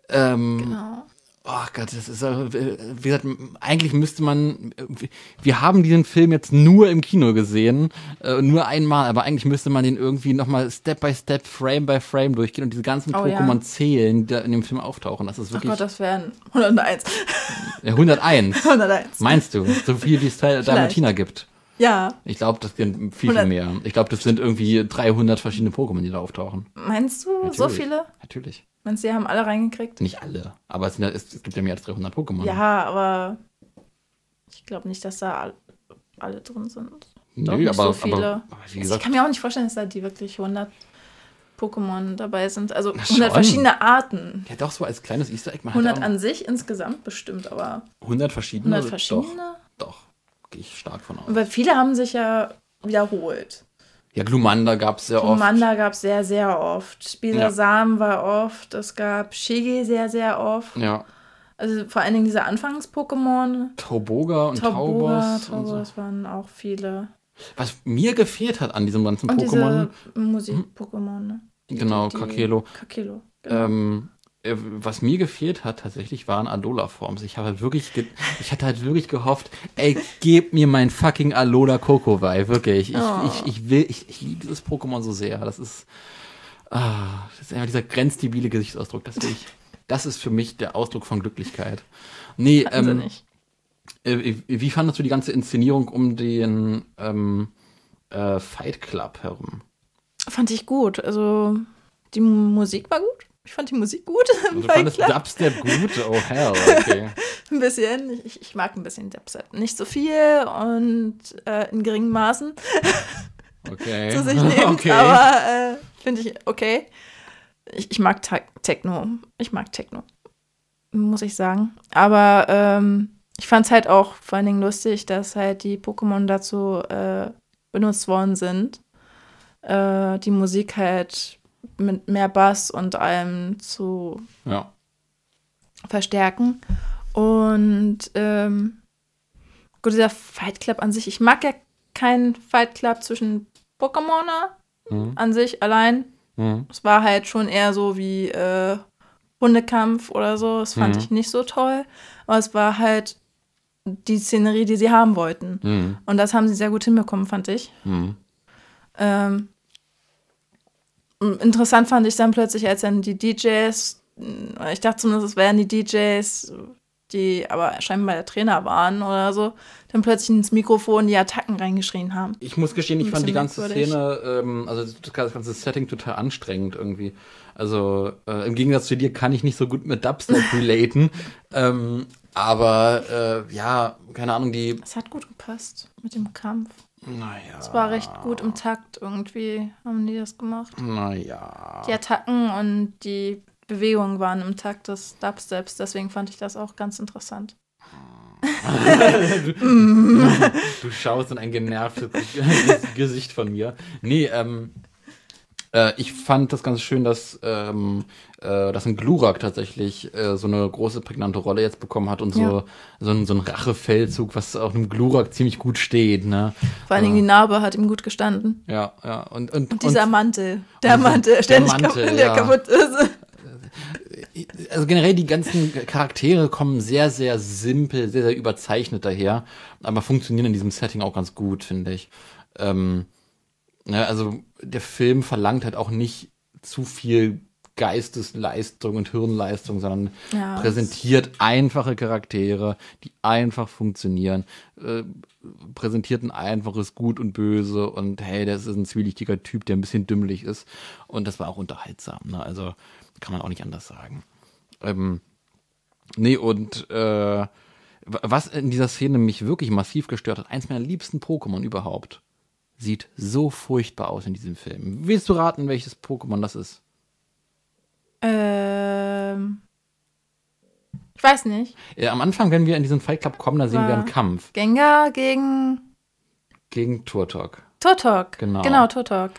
Ähm, Genau. Oh Gott, das ist, äh, wie gesagt, eigentlich müsste man, wir haben diesen Film jetzt nur im Kino gesehen, äh, nur einmal, aber eigentlich müsste man den irgendwie nochmal Step by Step, Frame by Frame durchgehen und diese ganzen Oh, ja. Pokémon zählen, die da in dem Film auftauchen. Das ist Ach wirklich Gott, das wären 101. ja, 101. 101. Meinst du? So viel wie es Dalmatiner gibt. Ja, Ich glaube, das sind viel, viel 100. mehr. Ich glaube, das sind irgendwie 300 verschiedene Pokémon, die da auftauchen. meinst du, so Natürlich. viele? Natürlich. Meinst du, die haben alle reingekriegt? Nicht alle, aber es, sind es, gibt ja mehr als 300 Pokémon. Ja, aber ich glaube nicht, dass da all- alle drin sind. Doch Nö, aber, so viele. aber, aber Also ich gesagt, kann mir auch nicht vorstellen, dass da die wirklich 100 Pokémon dabei sind. Also Na 100 schon. verschiedene Arten. ja doch so als kleines Easter Egg. Man hat 100 auch an sich insgesamt bestimmt, aber 100 verschiedene. 100 verschiedene. Doch, doch gehe ich stark von aus. Weil viele haben sich ja wiederholt. Ja, Glumanda gab es sehr oft. Commander gab es sehr, sehr oft. Bisasam war oft. Es gab Shige sehr, sehr oft. Ja, Also vor allen Dingen diese Anfangs-Pokémon. Tauboga und Tauboga, Taubos. Und so. Taubos waren auch viele. Was mir gefehlt hat an diesem ganzen Und Pokémon, diese Musik-Pokémon, ne? Genau, die- Kakelo, Kakelo. Genau. ähm, äh, was mir gefehlt hat tatsächlich waren Alola-Forms. Ich habe halt wirklich, ich hatte halt wirklich gehofft, ey, gib mir mein fucking Alola Kokowai, wirklich. Ich, Oh. ich, ich will, ich, ich liebe dieses Pokémon so sehr. Das ist, ah, das ist einfach dieser grenzdebile Gesichtsausdruck. Das will ich, das ist für mich der Ausdruck von Glücklichkeit. Nee, Hatten ähm. Äh, Wie wie fandest du die ganze Inszenierung um den ähm, äh, Fight Club herum? Fand ich gut. Also die Musik war gut. Ich fand die Musik gut. Also, Du fandest Club. Dubstep gut? Oh hell, okay. Ein bisschen. Ich, ich mag ein bisschen Dubstep. Nicht so viel und äh, in geringen Maßen Okay. zu sich nehmend, okay. aber äh, finde ich okay. Ich, ich mag Techno. Ich mag Techno. Muss ich sagen. Aber ähm, ich fand es halt auch vor allen Dingen lustig, dass halt die Pokémon dazu äh, benutzt worden sind, äh, die Musik halt mit mehr Bass und allem zu ja. verstärken. Und ähm, gut, dieser Fight Club an sich, ich mag ja keinen Fight Club zwischen Pokémoner Mhm. an sich allein. Mhm. Es war halt schon eher so wie äh, Hundekampf oder so. Das fand Mhm. ich nicht so toll. Aber es war halt die Szenerie, die sie haben wollten. Mhm. Und das haben sie sehr gut hinbekommen, fand ich. Mhm. Ähm, interessant fand ich dann plötzlich, als dann die DJs, ich dachte zumindest, es wären die DJs, die aber scheinbar der Trainer waren oder so, dann plötzlich ins Mikrofon die Attacken reingeschrien haben. Ich muss gestehen, ich fand die ganze merkwürdig. Szene, ähm, also das das ganze Setting total anstrengend irgendwie. Also äh, im Gegensatz zu dir kann ich nicht so gut mit Dubstep relaten. ähm, aber äh, ja, keine Ahnung, die. Es hat gut gepasst mit dem Kampf. Naja. Es war recht gut im Takt irgendwie, haben die das gemacht. Naja. Die Attacken und die Bewegungen waren im Takt des Dubsteps, deswegen fand ich das auch ganz interessant. Du schaust in ein genervtes Gesicht von mir. Nee, ähm, äh, ich fand das ganz schön, dass, ähm, äh, dass ein Glurak tatsächlich äh, so eine große, prägnante Rolle jetzt bekommen hat und so, Ja. so, ein, so ein Rachefeldzug, was auch einem Glurak ziemlich gut steht, ne? Vor allen Dingen die Narbe hat ihm gut gestanden. Ja, ja. Und, und, Und dieser und, Mantel, der Mantel, der ständig Mantel, kaputt, der ja. kaputt ist. also generell die ganzen Charaktere kommen sehr, sehr simpel, sehr, sehr überzeichnet daher, aber funktionieren in diesem Setting auch ganz gut, finde ich. Ähm, ne, also der Film verlangt halt auch nicht zu viel Geistesleistung und Hirnleistung, sondern Ja, präsentiert einfache Charaktere, die einfach funktionieren, äh, präsentiert ein einfaches Gut und Böse und hey, das ist ein zwielichtiger Typ, der ein bisschen dümmlich ist und das war auch unterhaltsam, ne? also kann man auch nicht anders sagen. Ähm, nee, und äh, Was in dieser Szene mich wirklich massiv gestört hat, eins meiner liebsten Pokémon überhaupt, sieht so furchtbar aus in diesem Film. Willst du raten, welches Pokémon das ist? Ähm. Ich weiß nicht. Äh, am Anfang, wenn wir in diesen Fight Club kommen, da sehen wir einen Kampf Gengar gegen gegen Turtok. Turtok. Genau. Genau, Turtok.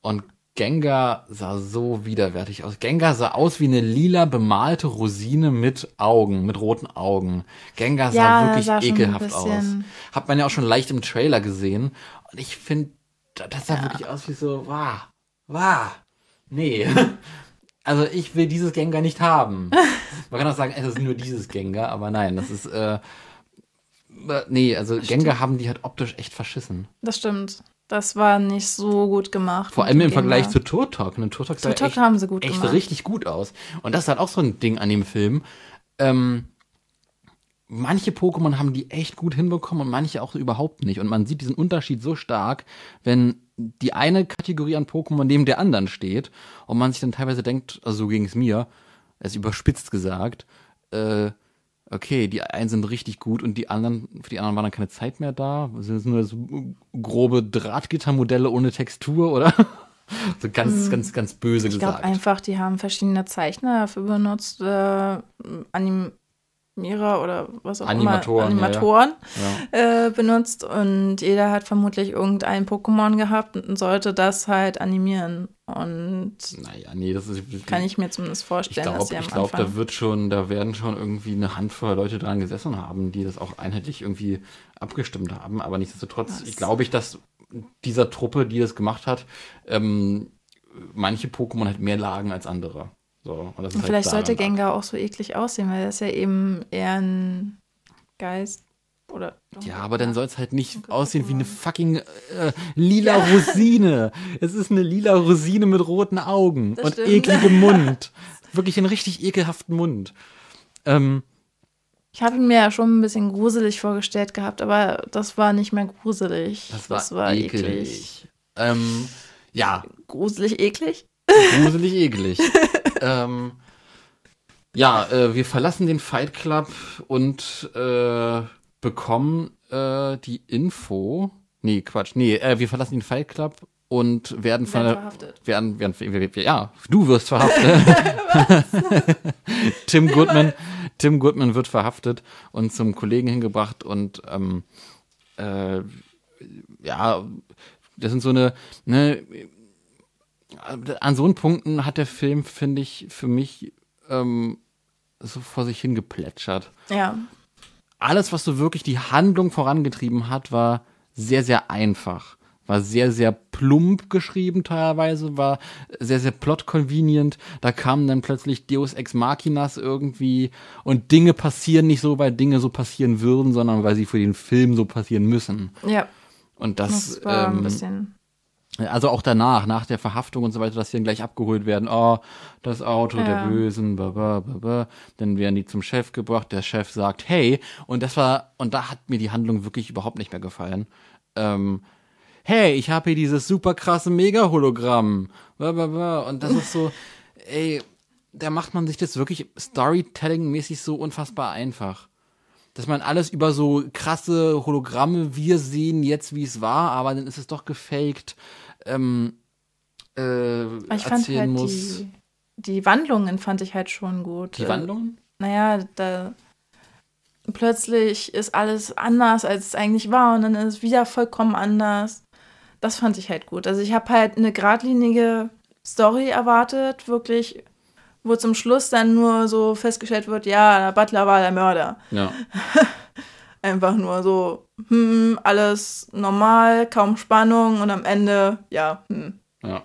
Und Gengar sah so widerwärtig aus. Gengar sah aus wie eine lila bemalte Rosine mit Augen, mit roten Augen. Gengar sah Ja, wirklich sah ekelhaft aus. Hat man ja auch schon leicht im Trailer gesehen. Und ich finde, das sah wirklich aus wie so, wah, wah, nee. Also ich will dieses Gengar nicht haben. Man kann auch sagen, es ist nur dieses Gengar, aber nein, das ist, äh, äh, nee, also Gengar haben die halt optisch echt verschissen. Das stimmt. Das war nicht so gut gemacht. Vor allem im Vergleich Gengar. zu Turtok. Ne? Turtok sah Turtok echt, haben sie gut echt gemacht. richtig gut aus. Und das ist halt auch so ein Ding an dem Film. Ähm, manche Pokémon haben die echt gut hinbekommen und manche auch überhaupt nicht. Und man sieht diesen Unterschied so stark, wenn die eine Kategorie an Pokémon neben der anderen steht und man sich dann teilweise denkt, also so ging es mir, es überspitzt gesagt, äh, okay, die einen sind richtig gut und die anderen, für die anderen war dann keine Zeit mehr da. Sind es nur so grobe Drahtgittermodelle ohne Textur oder? so ganz, ganz, ganz böse Mhm. Ich glaube gesagt. einfach, die haben verschiedene Zeichner dafür benutzt, äh, Animierer oder was auch Animatoren, immer, ja, ja. Animatoren ja. Äh, benutzt und jeder hat vermutlich irgendein Pokémon gehabt und sollte das halt animieren. Und Naja, nee, das ist. kann ich mir zumindest Ich vorstellen, dass glaube, ich glaub, da wird schon, da werden schon irgendwie eine Handvoll Leute dran gesessen haben, die das auch einheitlich irgendwie abgestimmt haben. Aber nichtsdestotrotz, ich glaube ich, dass dieser Truppe, die das gemacht hat, ähm, manche Pokémon halt mehr lagen als andere. So, und das ist halt Vielleicht sollte. Gengar auch so eklig aussehen, weil er ist ja eben eher ein Geist oder. Ja, aber dann soll es halt nicht aussehen wie eine fucking äh, lila Rosine. Es ist eine lila Rosine mit roten Augen Das und stimmt. ekligem Mund. Wirklich einen richtig ekelhaften Mund. Ähm, Ich habe ihn mir ja schon ein bisschen gruselig vorgestellt gehabt, aber das war nicht mehr gruselig. das war, eklig. Ähm, ja, Gruselig eklig? gruselig eklig. ähm, ja, äh, wir verlassen den Fight Club und äh, bekommen äh, die Info. Nee, Quatsch. Nee, äh, wir verlassen den Fight Club und werden von Werden verhaftet. werden, werden, wir- ja, du wirst verhaftet. Tim Goodman, Tim Goodman wird verhaftet und zum Kollegen hingebracht und ähm, äh, ja, das sind so eine, ne, an so einen Punkten hat der Film, finde ich, für mich ähm, so vor sich hingeplätschert. Ja. Alles, was so wirklich die Handlung vorangetrieben hat, war sehr, sehr einfach. War sehr, sehr plump geschrieben teilweise, war sehr, sehr plot-convenient. Da kamen dann plötzlich Deus Ex Machinas irgendwie und Dinge passieren nicht so, weil Dinge so passieren würden, sondern weil sie für den Film so passieren müssen. Ja, Und das, das war ein ähm, bisschen. Also auch danach, nach der Verhaftung und so weiter, dass sie dann gleich abgeholt werden. Oh, das Auto der Ja. Bösen, ba, ba, ba, ba. dann werden die zum Chef gebracht. Der Chef sagt, hey, und das war, und da hat mir die Handlung wirklich überhaupt nicht mehr gefallen. Ähm, hey, ich habe hier dieses super krasse Mega-Hologramm. Und das ist so, ey, da macht man sich das wirklich Storytelling-mäßig so unfassbar einfach dass man alles über so krasse Hologramme, wir sehen jetzt, wie es war, aber dann ist es doch gefaked, ähm, äh, ich fand erzählen halt muss. die, die Wandlungen fand ich halt schon gut. Die Wandlungen? Naja, da plötzlich ist alles anders, als es eigentlich war und dann ist es wieder vollkommen anders. Das fand ich halt gut. Also ich habe halt eine geradlinige Story erwartet, wirklich, wo zum Schluss dann nur so festgestellt wird, ja, der Butler war der Mörder. Ja. Einfach nur so, hm, alles normal, kaum Spannung und am Ende, ja, hm, Ja.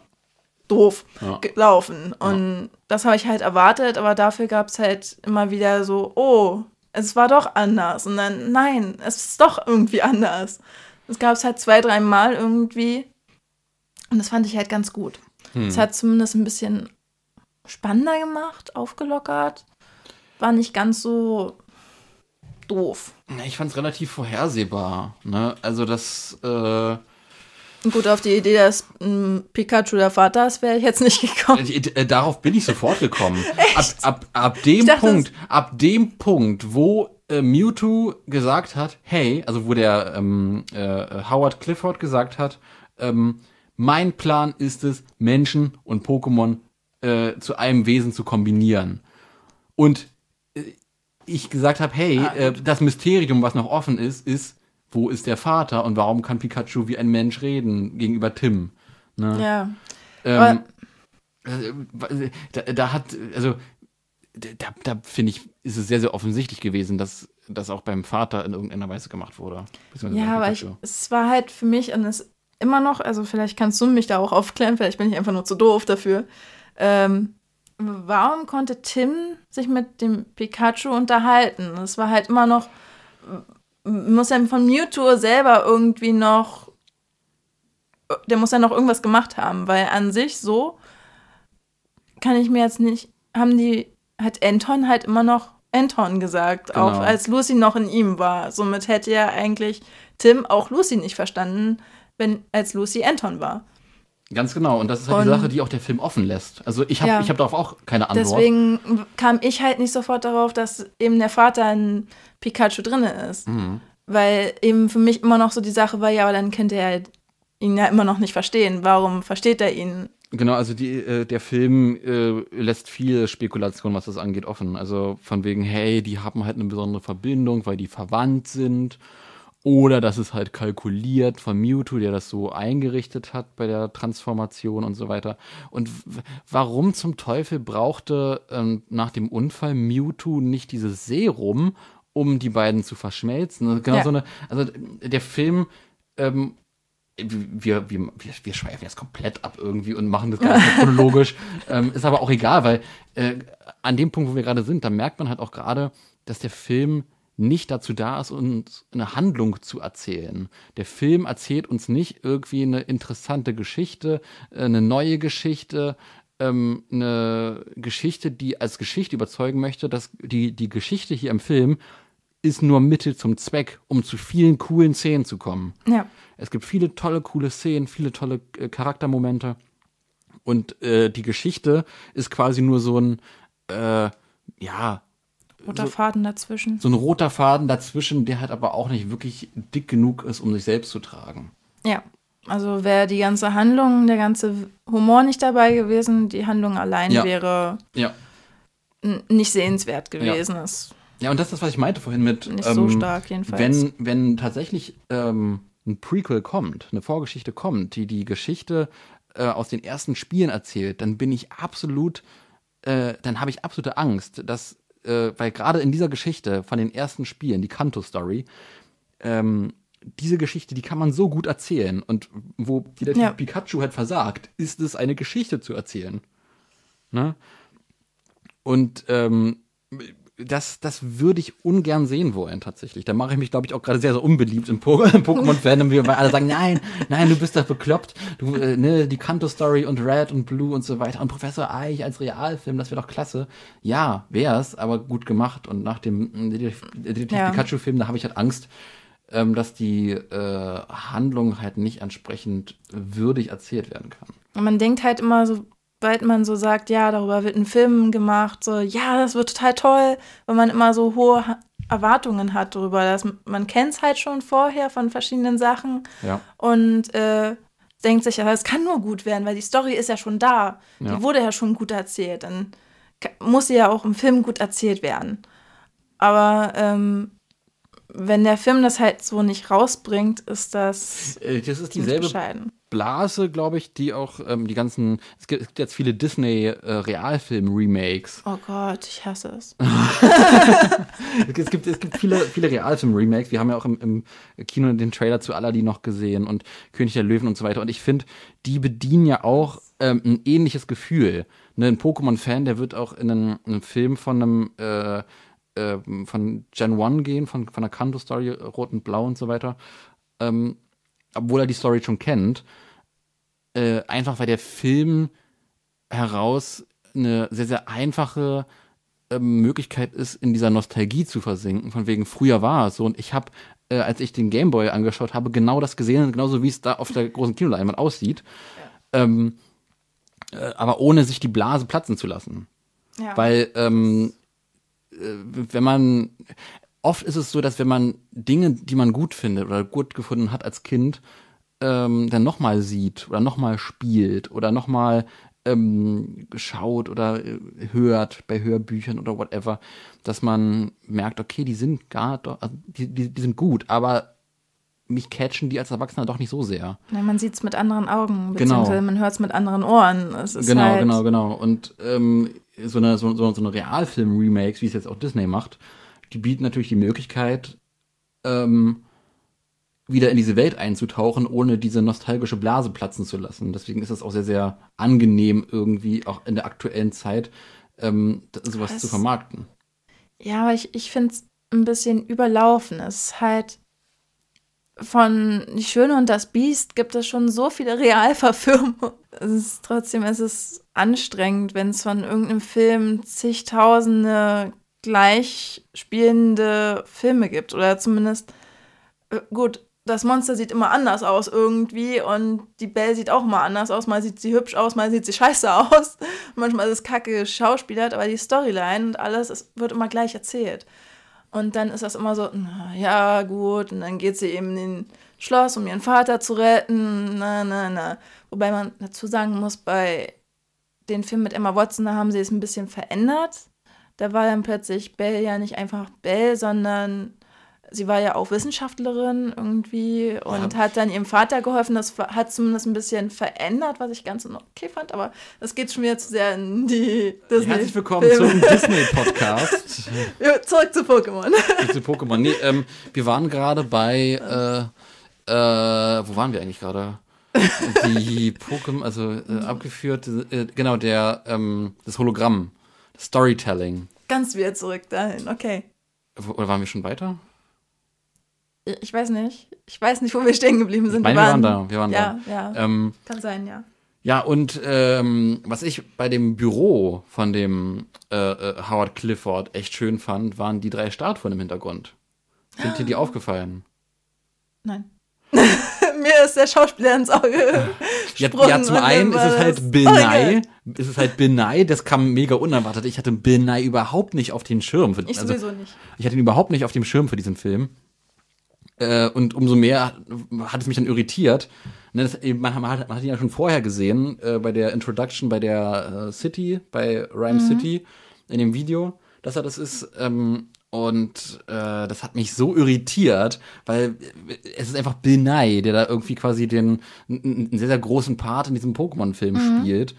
doof Ja. gelaufen. Und das habe ich halt erwartet, aber dafür gab es halt immer wieder so, oh, es war doch anders. Und dann, nein, es ist doch irgendwie anders. Es gab es halt zwei, dreimal irgendwie. Und das fand ich halt ganz gut. Hm. Es hat zumindest ein bisschen spannender gemacht, aufgelockert. War nicht ganz so doof. Ich fand es relativ vorhersehbar. Ne? Also das, äh, Gut, auf die Idee, dass ein Pikachu der Vater ist, wäre ich jetzt nicht gekommen. äh, äh, darauf bin ich sofort gekommen. ab, ab, ab dem dachte, Punkt, ab dem Punkt, wo äh, Mewtwo gesagt hat, hey, also wo der ähm, äh, Howard Clifford gesagt hat, ähm, mein Plan ist es, Menschen und Pokémon äh, zu einem Wesen zu kombinieren. Und ich gesagt habe, hey, Ah, äh, das Mysterium, was noch offen ist, ist, wo ist der Vater und warum kann Pikachu wie ein Mensch reden gegenüber Tim? Ne? Ja. Ähm, äh, da, da hat, also, da, da finde ich, ist es sehr, sehr offensichtlich gewesen, dass das auch beim Vater in irgendeiner Weise gemacht wurde. Ja, aber ich, es war halt für mich und es immer noch, also vielleicht kannst du mich da auch aufklären, vielleicht bin ich einfach nur zu doof dafür. Ähm, warum konnte Tim sich mit dem Pikachu unterhalten? Es war halt immer noch, muss ja von Mewtwo selber irgendwie noch, der muss ja noch irgendwas gemacht haben, weil an sich so kann ich mir jetzt nicht, haben die, hat Anton halt immer noch Anton gesagt, Genau. auch als Lucy noch in ihm war. Somit hätte ja eigentlich Tim auch Lucy nicht verstanden, wenn als Lucy Anton war. Ganz genau. Und das ist halt die Und- Sache, die auch der Film offen lässt. Also ich habe Ja. ich hab darauf auch keine Antwort. Deswegen kam ich halt nicht sofort darauf, dass eben der Vater in Pikachu drin ist. Mhm. Weil eben für mich immer noch so die Sache war, ja, aber dann könnte er ihn ja immer noch nicht verstehen. Warum versteht er ihn? Genau, also die, äh, der Film äh, lässt viel Spekulation, was das angeht, offen. Also von wegen, hey, die haben halt eine besondere Verbindung, weil die verwandt sind. Oder das ist halt kalkuliert von Mewtwo, der das so eingerichtet hat bei der Transformation und so weiter. Und warum zum Teufel brauchte ähm, nach dem Unfall Mewtwo nicht dieses Serum, um die beiden zu verschmelzen? Also Genau Ja. so eine, also der Film ähm, wir, wir, wir, wir schweifen jetzt komplett ab irgendwie und machen das Ganze chronologisch. ähm, ist aber auch egal, weil äh, an dem Punkt, wo wir gerade sind, da merkt man halt auch gerade, dass der Film nicht dazu da ist, uns eine Handlung zu erzählen. Der Film erzählt uns nicht irgendwie eine interessante Geschichte, äh, eine neue Geschichte, ähm, eine Geschichte, die als Geschichte überzeugen möchte, dass die, die Geschichte hier im Film ist nur Mittel zum Zweck, um zu vielen coolen Szenen zu kommen. Ja. Es gibt viele tolle, coole Szenen, viele tolle äh, Charaktermomente. Und äh, die Geschichte ist quasi nur so ein, äh, ja, Roter Faden dazwischen. so ein roter Faden dazwischen, der halt aber auch nicht wirklich dick genug ist, um sich selbst zu tragen. Ja. Also wäre die ganze Handlung, der ganze Humor nicht dabei gewesen, die Handlung allein Ja. wäre Ja. nicht sehenswert gewesen. Ist Ja, und das ist das, was ich meinte vorhin mit. nicht so ähm, stark jedenfalls. Wenn, wenn tatsächlich ähm, ein Prequel kommt, eine Vorgeschichte kommt, die die Geschichte äh, aus den ersten Spielen erzählt, dann bin ich absolut, äh, dann habe ich absolute Angst, dass, äh, weil gerade in dieser Geschichte von den ersten Spielen, die Kanto-Story, ähm, diese Geschichte, die kann man so gut erzählen. Und wo wieder Ja. Pikachu halt versagt, ist es eine Geschichte zu erzählen. Ne? Und ähm, das, das würde ich ungern sehen wollen, tatsächlich. Da mache ich mich, glaube ich, auch gerade sehr, sehr unbeliebt im Po- im Pokémon-Fandom, weil alle sagen, nein, nein, du bist doch bekloppt. Du, äh, ne, die Kanto-Story und Red und Blue und so weiter. Und Professor Eich als Realfilm, das wäre doch klasse. Ja, wär's, aber gut gemacht. Und nach dem äh, Detektiv Detektiv Ja. Pikachu-Film, da habe ich halt Angst, ähm, dass die äh, Handlung halt nicht entsprechend würdig erzählt werden kann. Und man denkt halt immer, sobald man so sagt, ja, darüber wird ein Film gemacht, so, ja, das wird total toll, weil man immer so hohe Erwartungen hat darüber. Dass man kennt es halt schon vorher von verschiedenen Sachen Ja. und äh, denkt sich, ja, es kann nur gut werden, weil die Story ist ja schon da. Ja. Die wurde ja schon gut erzählt. Dann muss sie ja auch im Film gut erzählt werden. Aber ähm, wenn der Film das halt so nicht rausbringt, ist das Äh, Das ist dieselbe. Blase, glaube ich, die auch ähm, die ganzen. Es gibt, es gibt jetzt viele Disney-Realfilm-Remakes. Oh Gott, ich hasse es. es gibt, es gibt viele, viele Realfilm-Remakes. Wir haben ja auch im, im Kino den Trailer zu Aladdin noch gesehen und König der Löwen und so weiter. Und ich finde, die bedienen ja auch ähm, ein ähnliches Gefühl. Ne, ein Pokémon-Fan, der wird auch in einen, einen Film von einem äh, äh, von Gen 1 gehen, von, von der Kanto-Story, Rot und Blau und so weiter. Ähm, obwohl er die Story schon kennt. Äh, einfach weil der Film heraus eine sehr, sehr einfache ähm, Möglichkeit ist, in dieser Nostalgie zu versinken, von wegen früher war es so. Und ich habe, äh, als ich den Gameboy angeschaut habe, genau das gesehen, genauso wie es da auf der großen Kinoleinwand aussieht. Ähm, äh, aber ohne sich die Blase platzen zu lassen. Ja. Weil, ähm, äh, wenn man, oft ist es so, dass wenn man Dinge, die man gut findet oder gut gefunden hat als Kind, ähm, dann nochmal sieht oder nochmal spielt oder nochmal ähm, schaut oder äh, hört bei Hörbüchern oder whatever, dass man merkt, okay, die sind gar, also die, die, die sind gut, aber mich catchen die als Erwachsener doch nicht so sehr. Nein, man sieht es mit anderen Augen, Genau. beziehungsweise man hört es mit anderen Ohren. Genau, halt, genau, genau. Und ähm, so eine, so, so, so eine Realfilm-Remakes, wie es jetzt auch Disney macht, die bieten natürlich die Möglichkeit, ähm, wieder in diese Welt einzutauchen, ohne diese nostalgische Blase platzen zu lassen. Deswegen ist es auch sehr, sehr angenehm, irgendwie auch in der aktuellen Zeit ähm, sowas Das- zu vermarkten. Ja, aber ich, ich finde es ein bisschen überlaufen. Es ist halt von Die Schöne und das Biest gibt es schon so viele Realverfilmungen. Es ist trotzdem, es anstrengend, wenn es von irgendeinem Film zigtausende gleich spielende Filme gibt. Oder zumindest, äh, gut, das Monster sieht immer anders aus irgendwie und die Belle sieht auch immer anders aus. Mal sieht sie hübsch aus, mal sieht sie scheiße aus. Manchmal ist es kacke Schauspielert, aber die Storyline und alles es wird immer gleich erzählt. Und dann ist das immer so, na, ja, gut, und dann geht sie eben in den Schloss, um ihren Vater zu retten, na, na, na. Wobei man dazu sagen muss, bei den Film mit Emma Watson, da haben sie es ein bisschen verändert. Da war dann plötzlich Belle ja nicht einfach Belle, sondern sie war ja auch Wissenschaftlerin irgendwie und hat dann ihrem Vater geholfen. Das hat zumindest ein bisschen verändert, was ich ganz okay fand, aber das geht schon wieder zu sehr in die Disney. Herzlich willkommen zum Disney-Podcast. Ja, Zurück zu Pokémon. zu Pokémon. Nee, ähm, wir waren gerade bei, äh, äh, wo waren wir eigentlich gerade? Die Pokémon, also äh, abgeführt, äh, genau, der, ähm, das Hologramm, Storytelling. Ganz wieder zurück dahin, okay. Oder waren wir schon weiter? Ich weiß nicht. Ich weiß nicht, wo wir stehen geblieben sind. Meine, wir waren da, wir waren ja, Ja, Ähm, kann sein, ja. ja, und ähm, was ich bei dem Büro von dem äh, äh, Howard Clifford echt schön fand, waren die drei Statuen im Hintergrund. Sind dir die aufgefallen? Nein. Mir ist der Schauspieler ins Auge Ja, ja, zum dann einen ist es halt Bill Nye. Okay. Es ist halt Bill Nye, das kam mega unerwartet. Ich hatte Bill Nye überhaupt nicht auf den Schirm. Für, Ich also, sowieso nicht. ich hatte ihn überhaupt nicht auf dem Schirm für diesen Film. Äh, und umso mehr hat es mich dann irritiert. Ne, das, man, hat, man hat ihn ja schon vorher gesehen, äh, bei der Introduction, bei der äh, City, bei Rhyme City, in dem Video, dass er das ist. Ähm, und äh, das hat mich so irritiert, weil äh, es ist einfach Bill Nye, der da irgendwie quasi den einen sehr, sehr großen Part in diesem Pokémon-Film spielt.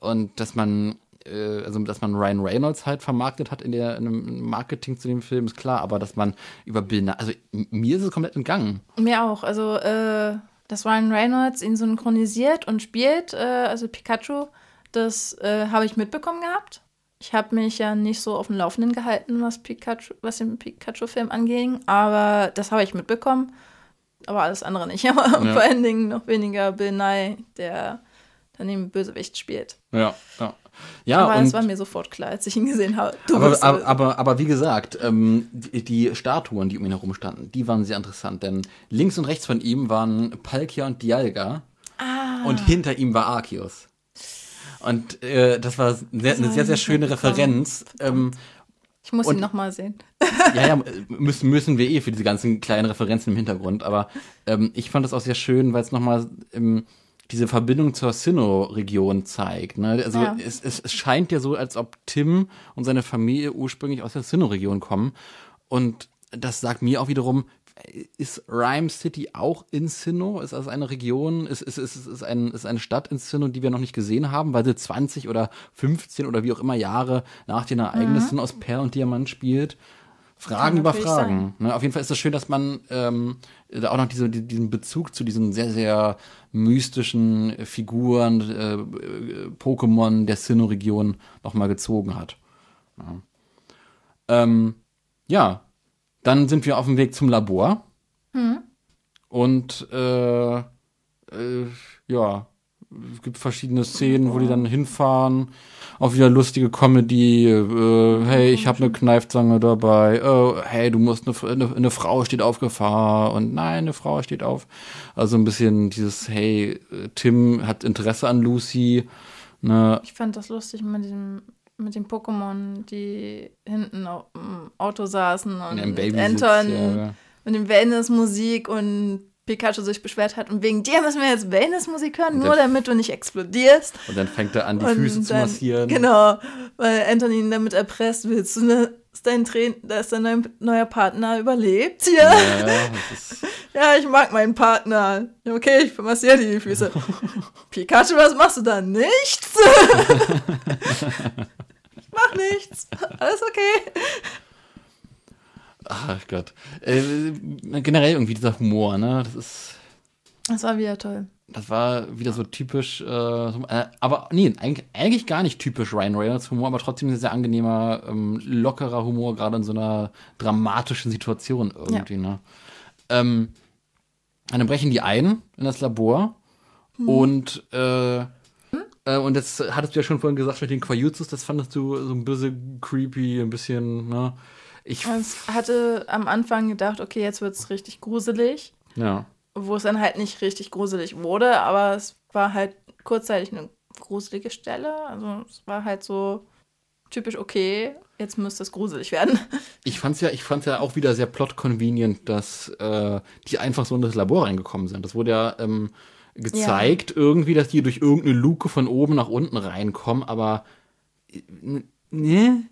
Und dass man, äh, also dass man Ryan Reynolds halt vermarktet hat in, der, in dem Marketing zu dem Film, ist klar, aber dass man über Bill Nye, also mir ist es komplett entgangen. Mir auch. Also, äh, dass Ryan Reynolds ihn synchronisiert und spielt, äh, also Pikachu, das äh, habe ich mitbekommen gehabt. Ich habe mich ja nicht so auf dem Laufenden gehalten, was Pikachu, was den Pikachu-Film anging, aber das habe ich mitbekommen. Aber alles andere nicht. Aber vor allen Dingen noch weniger Bill Nye, der dann den Bösewicht spielt. Ja, ja. Ja, aber das war mir sofort klar, als ich ihn gesehen habe. Aber, aber, aber, aber wie gesagt, ähm, die, die Statuen, die um ihn herum standen, die waren sehr interessant, denn links und rechts von ihm waren Palkia und Dialga ah, und hinter ihm war Arceus. Und äh, das war sehr, eine sehr, sehr schöne Referenz. Ähm, ich muss und- ihn nochmal sehen. ja, ja, müssen, müssen wir eh für diese ganzen kleinen Referenzen im Hintergrund. Aber ähm, ich fand das auch sehr schön, weil es nochmal ähm, diese Verbindung zur Sinnoh-Region zeigt. Ne? Also Ja. es, es, es scheint ja so, als ob Tim und seine Familie ursprünglich aus der Sinnoh-Region kommen. Und das sagt mir auch wiederum, ist Rhyme City auch in Sinnoh? Ist das eine Region? Ist, ist, ist, ist, ein, ist eine Stadt in Sinnoh, die wir noch nicht gesehen haben, weil sie 20 oder 15 oder wie auch immer Jahre nach den Ereignissen aus Perl und Diamant spielt? Fragen über Fragen. Ne, auf jeden Fall ist es schön, dass man ähm, da auch noch diese, die- diesen Bezug zu diesen sehr, sehr mystischen Figuren, äh, äh, Pokémon der Sinnoh-Region nochmal gezogen hat. Ja. Ähm, ja, dann sind wir auf dem Weg zum Labor. Und äh, äh, ja, es gibt verschiedene Szenen, wo die dann hinfahren. Auch wieder lustige Comedy. Äh, hey, ich habe eine Kneifzange dabei. Oh, hey, du musst eine, eine, eine Frau steht auf Gefahr. Und nein, eine Frau steht auf. Also ein bisschen dieses, hey, Tim hat Interesse an Lucy. Ne? Ich fand das lustig mit diesem mit den Pokémon, die hinten auf dem Auto saßen und im Anton ja. mit dem Wellnessmusik und Pikachu sich beschwert hat und wegen dir müssen wir jetzt Wellnessmusik hören, nur damit du nicht explodierst. Und dann fängt er an, die und Füße zu dann- massieren. Genau, weil Anton ihn damit erpresst, willst du ne, ist dein Train, da ist dein neuer, neuer Partner überlebt hier. Ja, Ja, ich mag meinen Partner. Okay, ich massiere die Füße. Pikachu, was machst du da? Nichts. mach nichts. Alles okay. ach Gott. Äh, generell irgendwie dieser Humor, ne? Das ist. Das war wieder toll. Das war wieder so typisch, äh, äh, aber nee, eigentlich, eigentlich gar nicht typisch Ryan Reynolds Humor, aber trotzdem ein sehr angenehmer, ähm, lockerer Humor, gerade in so einer dramatischen Situation irgendwie, ne? Ähm, dann brechen die ein in das Labor und äh, äh, und jetzt hattest du ja schon vorhin gesagt mit den Quajutsus, das fandest du so ein bisschen creepy, ein bisschen, ne? Ich, hatte am Anfang gedacht, okay, jetzt wird's richtig gruselig. ja. Wo es dann halt nicht richtig gruselig wurde, aber es war halt kurzzeitig eine gruselige Stelle. Also es war halt so typisch, okay, jetzt müsste es gruselig werden. Ich fand's ja, ich fand's ja auch wieder sehr plot-convenient, dass äh, die einfach so in das Labor reingekommen sind. Das wurde ja ähm, gezeigt irgendwie, dass die durch irgendeine Luke von oben nach unten reinkommen, aber ne,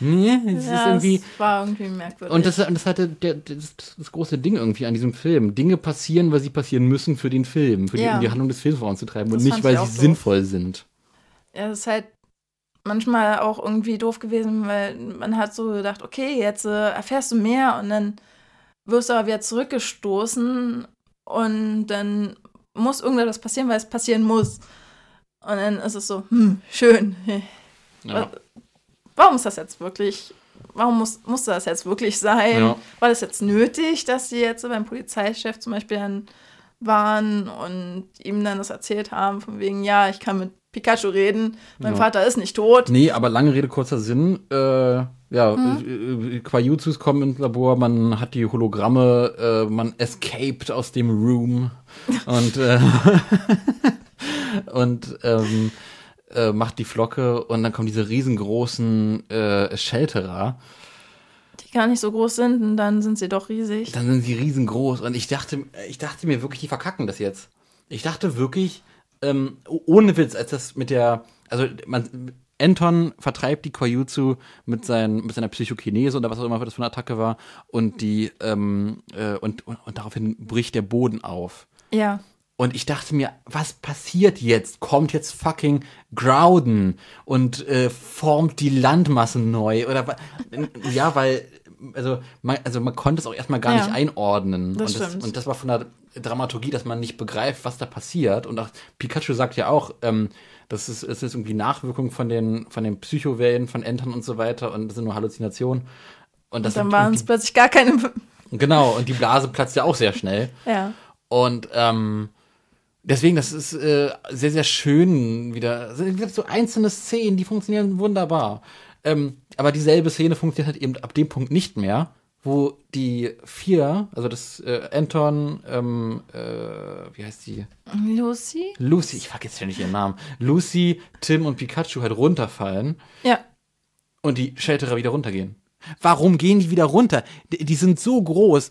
ne, es ist irgendwie. das war irgendwie merkwürdig. Und das, und das hatte der, das, das große Ding irgendwie an diesem Film. Dinge passieren, weil sie passieren müssen für den Film, für die, Ja. um die Handlung des Films voranzutreiben und Das nicht, fand weil sie doof. sinnvoll sind. Ja, das ist halt manchmal auch irgendwie doof gewesen, weil man hat so gedacht, okay, jetzt äh, erfährst du mehr und dann wirst du aber wieder zurückgestoßen und dann muss irgendetwas passieren, weil es passieren muss. Und dann ist es so, hm, schön. Ja. Warum ist das jetzt wirklich, warum muss, muss das jetzt wirklich sein? Ja. War das jetzt nötig, dass sie jetzt beim Polizeichef zum Beispiel dann waren und ihm dann das erzählt haben, von wegen, ja, ich kann mit Pikachu reden, mein Ja. Vater ist nicht tot. Nee, aber lange Rede, kurzer Sinn. Äh, ja, Hm? äh, äh, Quajutsus kommen ins Labor, man hat die Hologramme, äh, man escaped aus dem Room und, äh, und ähm, äh, macht die Flocke und dann kommen diese riesengroßen äh, Shelterer. Die gar nicht so groß sind und dann sind sie doch riesig. Dann sind sie riesengroß und ich dachte, ich dachte mir wirklich, die verkacken das jetzt. Ich dachte wirklich, ähm, ohne Witz, als das mit der, also man, Anton vertreibt die Koyutsu mit, seinen, mit seiner Psychokinese oder was auch immer das für eine Attacke war und die, ähm, äh, und, und, und daraufhin bricht der Boden auf. Ja. Und ich dachte mir, was passiert jetzt? Kommt jetzt fucking Groudon und äh, formt die Landmasse neu? Oder ja, weil, also man, also man konnte es auch erstmal gar Ja. nicht einordnen. Das und, das, stimmt. und das war von der Dramaturgie, dass man nicht begreift, was da passiert. Und auch Pikachu sagt ja auch, ähm, das ist, es ist irgendwie Nachwirkung von den, von den Psychowellen, von Entern und so weiter und das sind nur Halluzinationen. Und, das Und dann waren es plötzlich gar keine. Genau, und die Blase platzt ja auch sehr schnell. Ja. Und ähm, deswegen, das ist äh, sehr, sehr schön wieder. Es gibt so einzelne Szenen, die funktionieren wunderbar. Ähm, aber dieselbe Szene funktioniert halt eben ab dem Punkt nicht mehr, wo die vier, also das äh, Anton, ähm, äh, wie heißt die? Lucy? Lucy, ich vergesse ja nicht ihren Namen. Lucy, Tim und Pikachu halt runterfallen Ja. und die Shelterer wieder runtergehen. Warum gehen die wieder runter? Die, die sind so groß.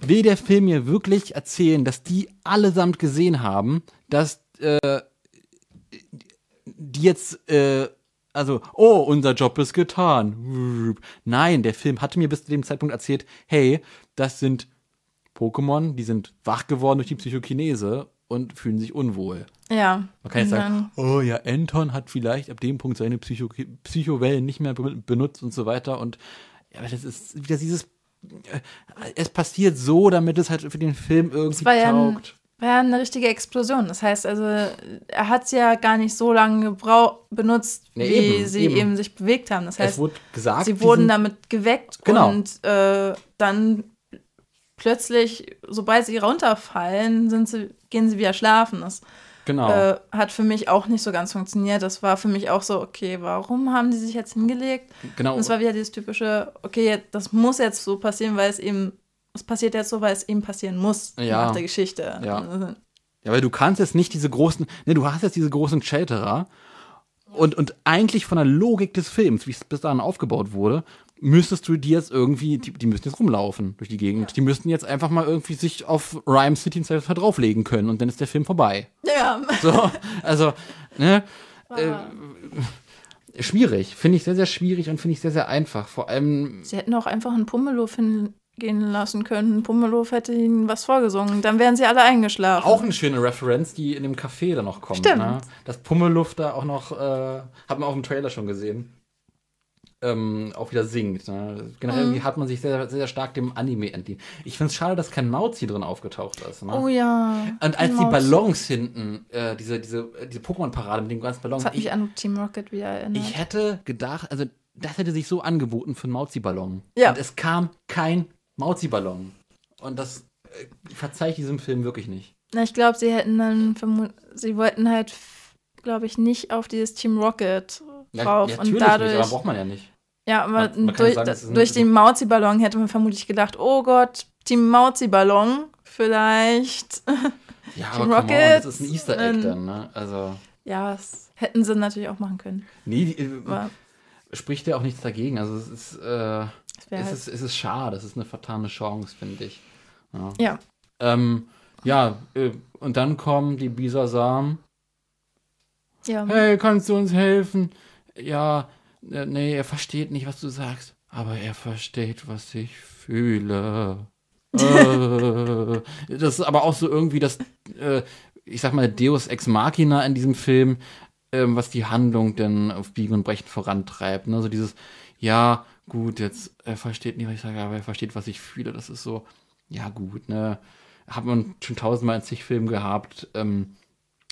Will der Film mir wirklich erzählen, dass die allesamt gesehen haben, dass äh, die jetzt, äh, also, oh, unser Job ist getan. Nein, der Film hatte mir bis zu dem Zeitpunkt erzählt, hey, das sind Pokémon, die sind wach geworden durch die Psychokinese und fühlen sich unwohl. Ja. Man kann jetzt sagen, oh ja, Anton hat vielleicht ab dem Punkt seine Psycho Psychowellen nicht mehr be benutzt und so weiter. Und ja, aber das ist wieder dieses, äh, es passiert so, damit es halt für den Film irgendwie war ja ein- taugt. War ja eine richtige Explosion. Das heißt also, er hat es ja gar nicht so lange benutzt, Nee, wie eben, sie eben. eben. sich bewegt haben. Das es heißt, wurde gesagt, sie wurden damit geweckt Genau. und äh, dann plötzlich, sobald sie runterfallen, sind sie, gehen sie wieder schlafen. Das genau. äh, hat für mich auch nicht so ganz funktioniert. Das war für mich auch so, okay, warum haben die sich jetzt hingelegt? genau. Und es war wieder dieses typische, okay, das muss jetzt so passieren, weil es eben, es passiert jetzt so, weil es eben passieren muss Ja. nach der Geschichte. Ja. Ja, weil du kannst jetzt nicht diese großen, ne, du hast jetzt diese großen Shelterer Und, und eigentlich von der Logik des Films, wie es bis dahin aufgebaut wurde, müsstest du die jetzt irgendwie, die, die müssen jetzt rumlaufen durch die Gegend. Die müssten jetzt einfach mal irgendwie sich auf Rhyme City und Cypher drauflegen können und dann ist der Film vorbei. Ja. So, also, ne? Äh, schwierig. Finde ich sehr, sehr schwierig und finde ich sehr, sehr einfach. Vor allem, Sie hätten auch einfach einen Pummeluff hingehen lassen können. Pummeluff hätte ihnen was vorgesungen. Dann wären sie alle eingeschlafen. auch eine schöne Referenz, die in dem Café dann noch kommt. Stimmt. Ne? Das Pummeluft da auch noch, äh, hat man auch im Trailer schon gesehen. Ähm, auch wieder singt. Ne? Generell Mhm. irgendwie hat man sich sehr, sehr, sehr stark dem Anime entlehnt. Ich finde es schade, dass kein Mauzi drin aufgetaucht ist. Ne? Oh ja. Und als die. Ballons hinten, äh, diese, diese, äh, diese Pokémon-Parade mit den ganzen Ballons, Das hat mich ich, an Team Rocket wieder erinnert. ich hätte gedacht, also das hätte sich so angeboten für einen Mauzi-Ballon. Ja. Und es kam kein Mauzi-Ballon. Und das äh, verzeihe ich diesem Film wirklich nicht. Na, ich glaube, sie hätten dann sie wollten halt, glaube ich, nicht auf dieses Team Rocket drauf. ja, und dadurch. nicht, aber braucht man ja nicht. ja, aber man- man durch, sagen, das durch den Mauzi-Ballon hätte man vermutlich gedacht, oh Gott, Team Mauzi-Ballon, vielleicht. Ja, Team aber come on, Rocket, das ist ein Easter Egg ähm, dann, ne? Also, ja, das hätten sie natürlich auch machen können. nee, die, äh, Aber spricht ja auch nichts dagegen. Also es ist, äh, es halt. ist, es ist schade, es ist eine vertane Chance, finde ich. Ja. Ja. Ähm, ja, äh, und dann kommen die Bisasam. ja. Hey, kannst du uns helfen? Ja, äh, nee, er versteht nicht, was du sagst. Aber er versteht, was ich fühle. äh, das ist aber auch so irgendwie das, äh, ich sag mal, Deus Ex Machina in diesem Film, ähm, was die Handlung denn auf Biegen und Brechen vorantreibt. Ne? So dieses, ja, gut, jetzt, er versteht nicht, was ich sage, aber er versteht, was ich fühle. Das ist so, ja, gut, ne? Hat man schon tausendmal in zig Filmen gehabt. Ähm,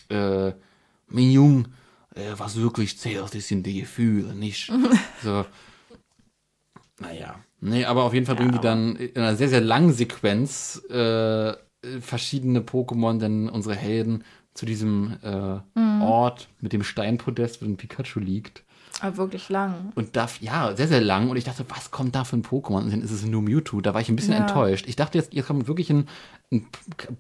äh, mein Jung, äh, was wirklich zählt, das sind die Gefühle, nicht? so. Naja. Nee, aber auf jeden Fall bringen die dann in einer sehr, sehr langen Sequenz äh, verschiedene Pokémon, denn unsere Helden, zu diesem äh, Ort mit dem Steinpodest, wo ein Pikachu liegt. Aber wirklich lang. Und da, ja, sehr, sehr lang. Und ich dachte, was kommt da für ein Pokémon? Und dann ist es nur Mewtwo. Da war ich ein bisschen Ja. enttäuscht. Ich dachte, jetzt, jetzt kommt wirklich ein, ein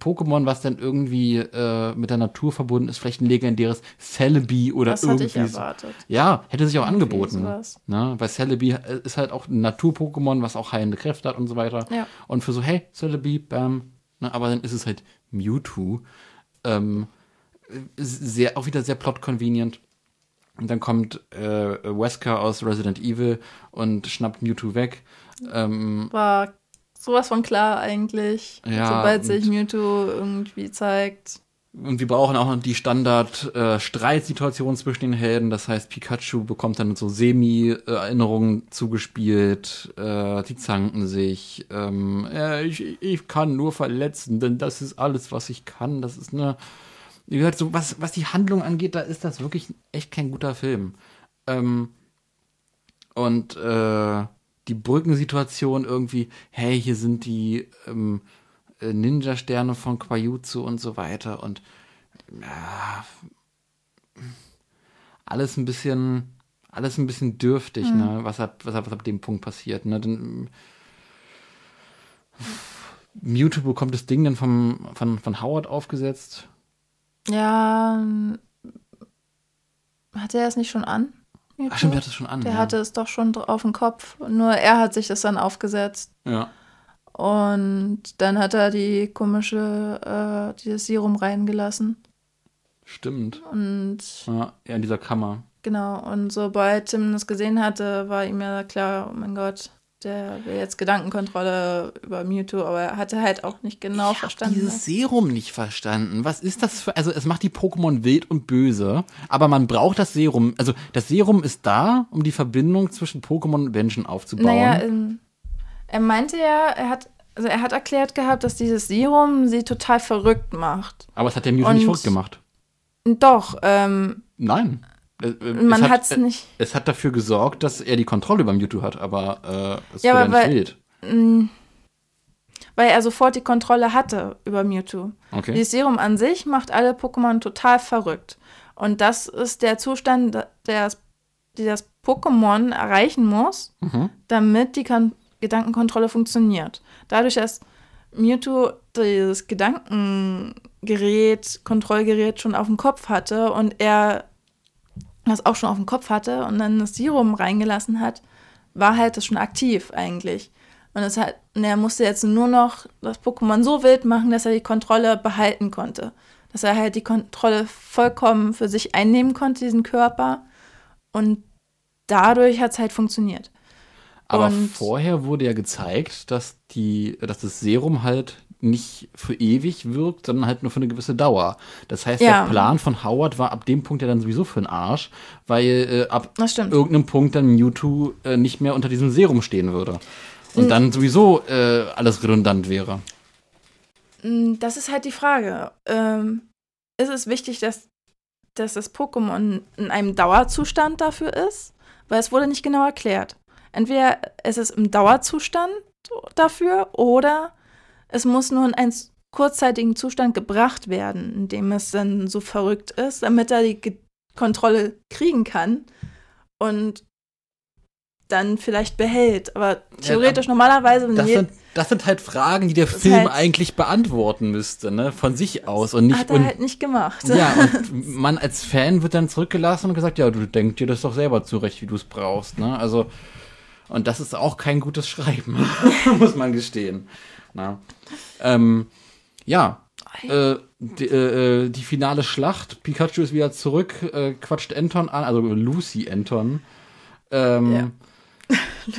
Pokémon, was dann irgendwie äh, mit der Natur verbunden ist. Vielleicht ein legendäres Celebi oder Das hatte irgendwie. ich so. erwartet. Ja, hätte sich auch Irgendwie angeboten. Ne? Weil Celebi ist halt auch ein Natur-Pokémon, was auch heilende Kräfte hat und so weiter. Ja. Und für so, hey, Celebi, bam. Ne? Aber dann ist es halt Mewtwo. Ähm, sehr, auch wieder sehr plot-convenient. Und dann kommt äh, Wesker aus Resident Evil und schnappt Mewtwo weg. Ähm, War sowas von klar eigentlich. Ja, Sobald sich Mewtwo irgendwie zeigt. und wir brauchen auch noch die Standard-Streitsituation zwischen den Helden. Das heißt, Pikachu bekommt dann so Semi-Erinnerungen zugespielt. Äh, die zanken sich. Ähm, äh, ich, ich kann nur verletzen, denn das ist alles, was ich kann. Das ist eine. Wie gesagt, so was, was die Handlung angeht, da ist das wirklich echt kein guter Film. Ähm, und äh, die Brückensituation irgendwie, hey, hier sind die ähm, äh, Ninja-Sterne von Quajutsu und so weiter und ja, alles ein bisschen, alles ein bisschen dürftig, ne? Was hat, was hat, was ab dem Punkt passiert, ne? Denn, Mewtwo bekommt das Ding dann vom, von, von Howard aufgesetzt. Ja. Hatte er es nicht schon an? Ach stimmt, der hat es schon an. Der ja. hatte es doch schon auf dem Kopf. Nur er hat sich das dann aufgesetzt. Ja. Und dann hat er die komische, äh, dieses Serum reingelassen. Stimmt. Und Ja, ja, in dieser Kammer. genau, und sobald Tim das gesehen hatte, war ihm ja klar, oh mein Gott, der will jetzt Gedankenkontrolle über Mewtwo, aber er hatte halt auch nicht genau ich verstanden. habe dieses Serum nicht verstanden. Was ist das für. Also, es macht die Pokémon wild und böse, aber man braucht das Serum. Also, das Serum ist da, um die Verbindung zwischen Pokémon und Menschen aufzubauen. Naja, ähm, er meinte ja, er hat, also er hat erklärt gehabt, dass dieses Serum sie total verrückt macht. aber es hat der Mewtwo nicht und- verrückt gemacht. Doch, ähm, Nein. Äh, äh, man es hat es äh, nicht. Es hat dafür gesorgt, dass er die Kontrolle über Mewtwo hat, aber äh, es Ja, aber nicht weil- mh, Weil er sofort die Kontrolle hatte über Mewtwo. Okay. Dieses Serum an sich macht alle Pokémon total verrückt. Und das ist der Zustand, der die das Pokémon erreichen muss, Mhm. damit die Kon Gedankenkontrolle funktioniert. Dadurch, dass Mewtwo dieses Gedankengerät, Kontrollgerät schon auf dem Kopf hatte und er das auch schon auf dem Kopf hatte und dann das Serum reingelassen hat, war halt das schon aktiv eigentlich. Und, es hat, und er musste jetzt nur noch das Pokémon so wild machen, dass er die Kontrolle behalten konnte. Dass er halt die Kontrolle vollkommen für sich einnehmen konnte, diesen Körper. Und dadurch hat es halt funktioniert. Aber Und- vorher wurde ja gezeigt, dass, die, dass das Serum halt nicht für ewig wirkt, sondern halt nur für eine gewisse Dauer. Das heißt, Ja. der Plan von Howard war ab dem Punkt ja dann sowieso für den Arsch, weil äh, ab irgendeinem Punkt dann Mewtwo äh, nicht mehr unter diesem Serum stehen würde. Und dann sowieso äh, alles redundant wäre. Das ist halt die Frage. Ähm, ist es wichtig, dass, dass das Pokémon in einem Dauerzustand dafür ist? Weil es wurde nicht genau erklärt. Entweder ist es im Dauerzustand dafür oder es muss nur in einen kurzzeitigen Zustand gebracht werden, in dem es dann so verrückt ist, damit er die Ge Kontrolle kriegen kann und dann vielleicht behält. Aber theoretisch normalerweise, wenn Das sind, das sind halt Fragen, die der Film halt- eigentlich beantworten müsste, ne? Von sich aus und nicht. hat er und, halt nicht gemacht. ja, und man als Fan wird dann zurückgelassen und gesagt, ja, du denkst dir das doch selber zurecht, wie du es brauchst, ne? Also, und das ist auch kein gutes Schreiben, muss man gestehen. Na? Ähm, ja, äh, die, äh, die finale Schlacht, Pikachu ist wieder zurück, äh, quatscht Anton an, also Lucy Anton. Ähm,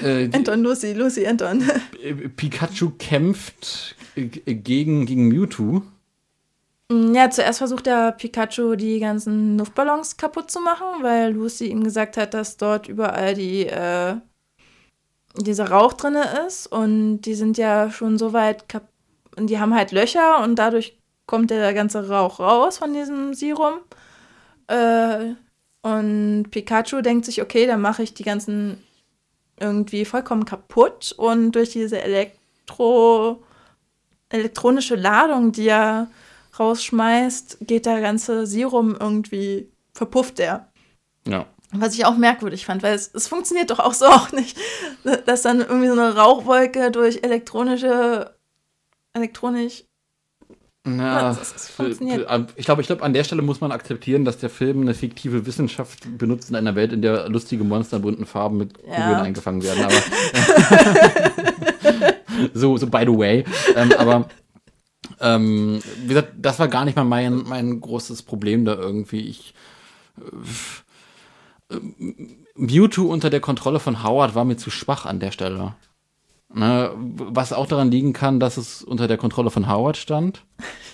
äh, die- Anton, Lucy, Lucy, Anton. äh, Pikachu kämpft äh, gegen, gegen Mewtwo. Ja, zuerst versucht der Pikachu die ganzen Luftballons kaputt zu machen, weil Lucy ihm gesagt hat, dass dort überall die, äh, dieser Rauch drin ist und die sind ja schon so weit und die haben halt Löcher und dadurch kommt der ganze Rauch raus von diesem Serum. Äh, und Pikachu denkt sich, okay, dann mache ich die ganzen irgendwie vollkommen kaputt und durch diese Elektro elektronische Ladung, die er rausschmeißt, geht der ganze Serum irgendwie, verpufft er. Ja. Was ich auch merkwürdig fand, weil es, es funktioniert doch auch so auch nicht, dass dann irgendwie so eine Rauchwolke durch elektronische, elektronisch, Ja, Das- das funktioniert. ich glaube, ich glaube, an der Stelle muss man akzeptieren, dass der Film eine fiktive Wissenschaft benutzt in einer Welt, in der lustige Monster in bunten Farben mit Kugeln Ja. eingefangen werden. Aber so, so by the way. Ähm, aber ähm, wie gesagt, das war gar nicht mal mein, mein großes Problem da irgendwie. Ich äh, Mewtwo unter der Kontrolle von Howard war mir zu schwach an der Stelle. Ne, was auch daran liegen kann, dass es unter der Kontrolle von Howard stand.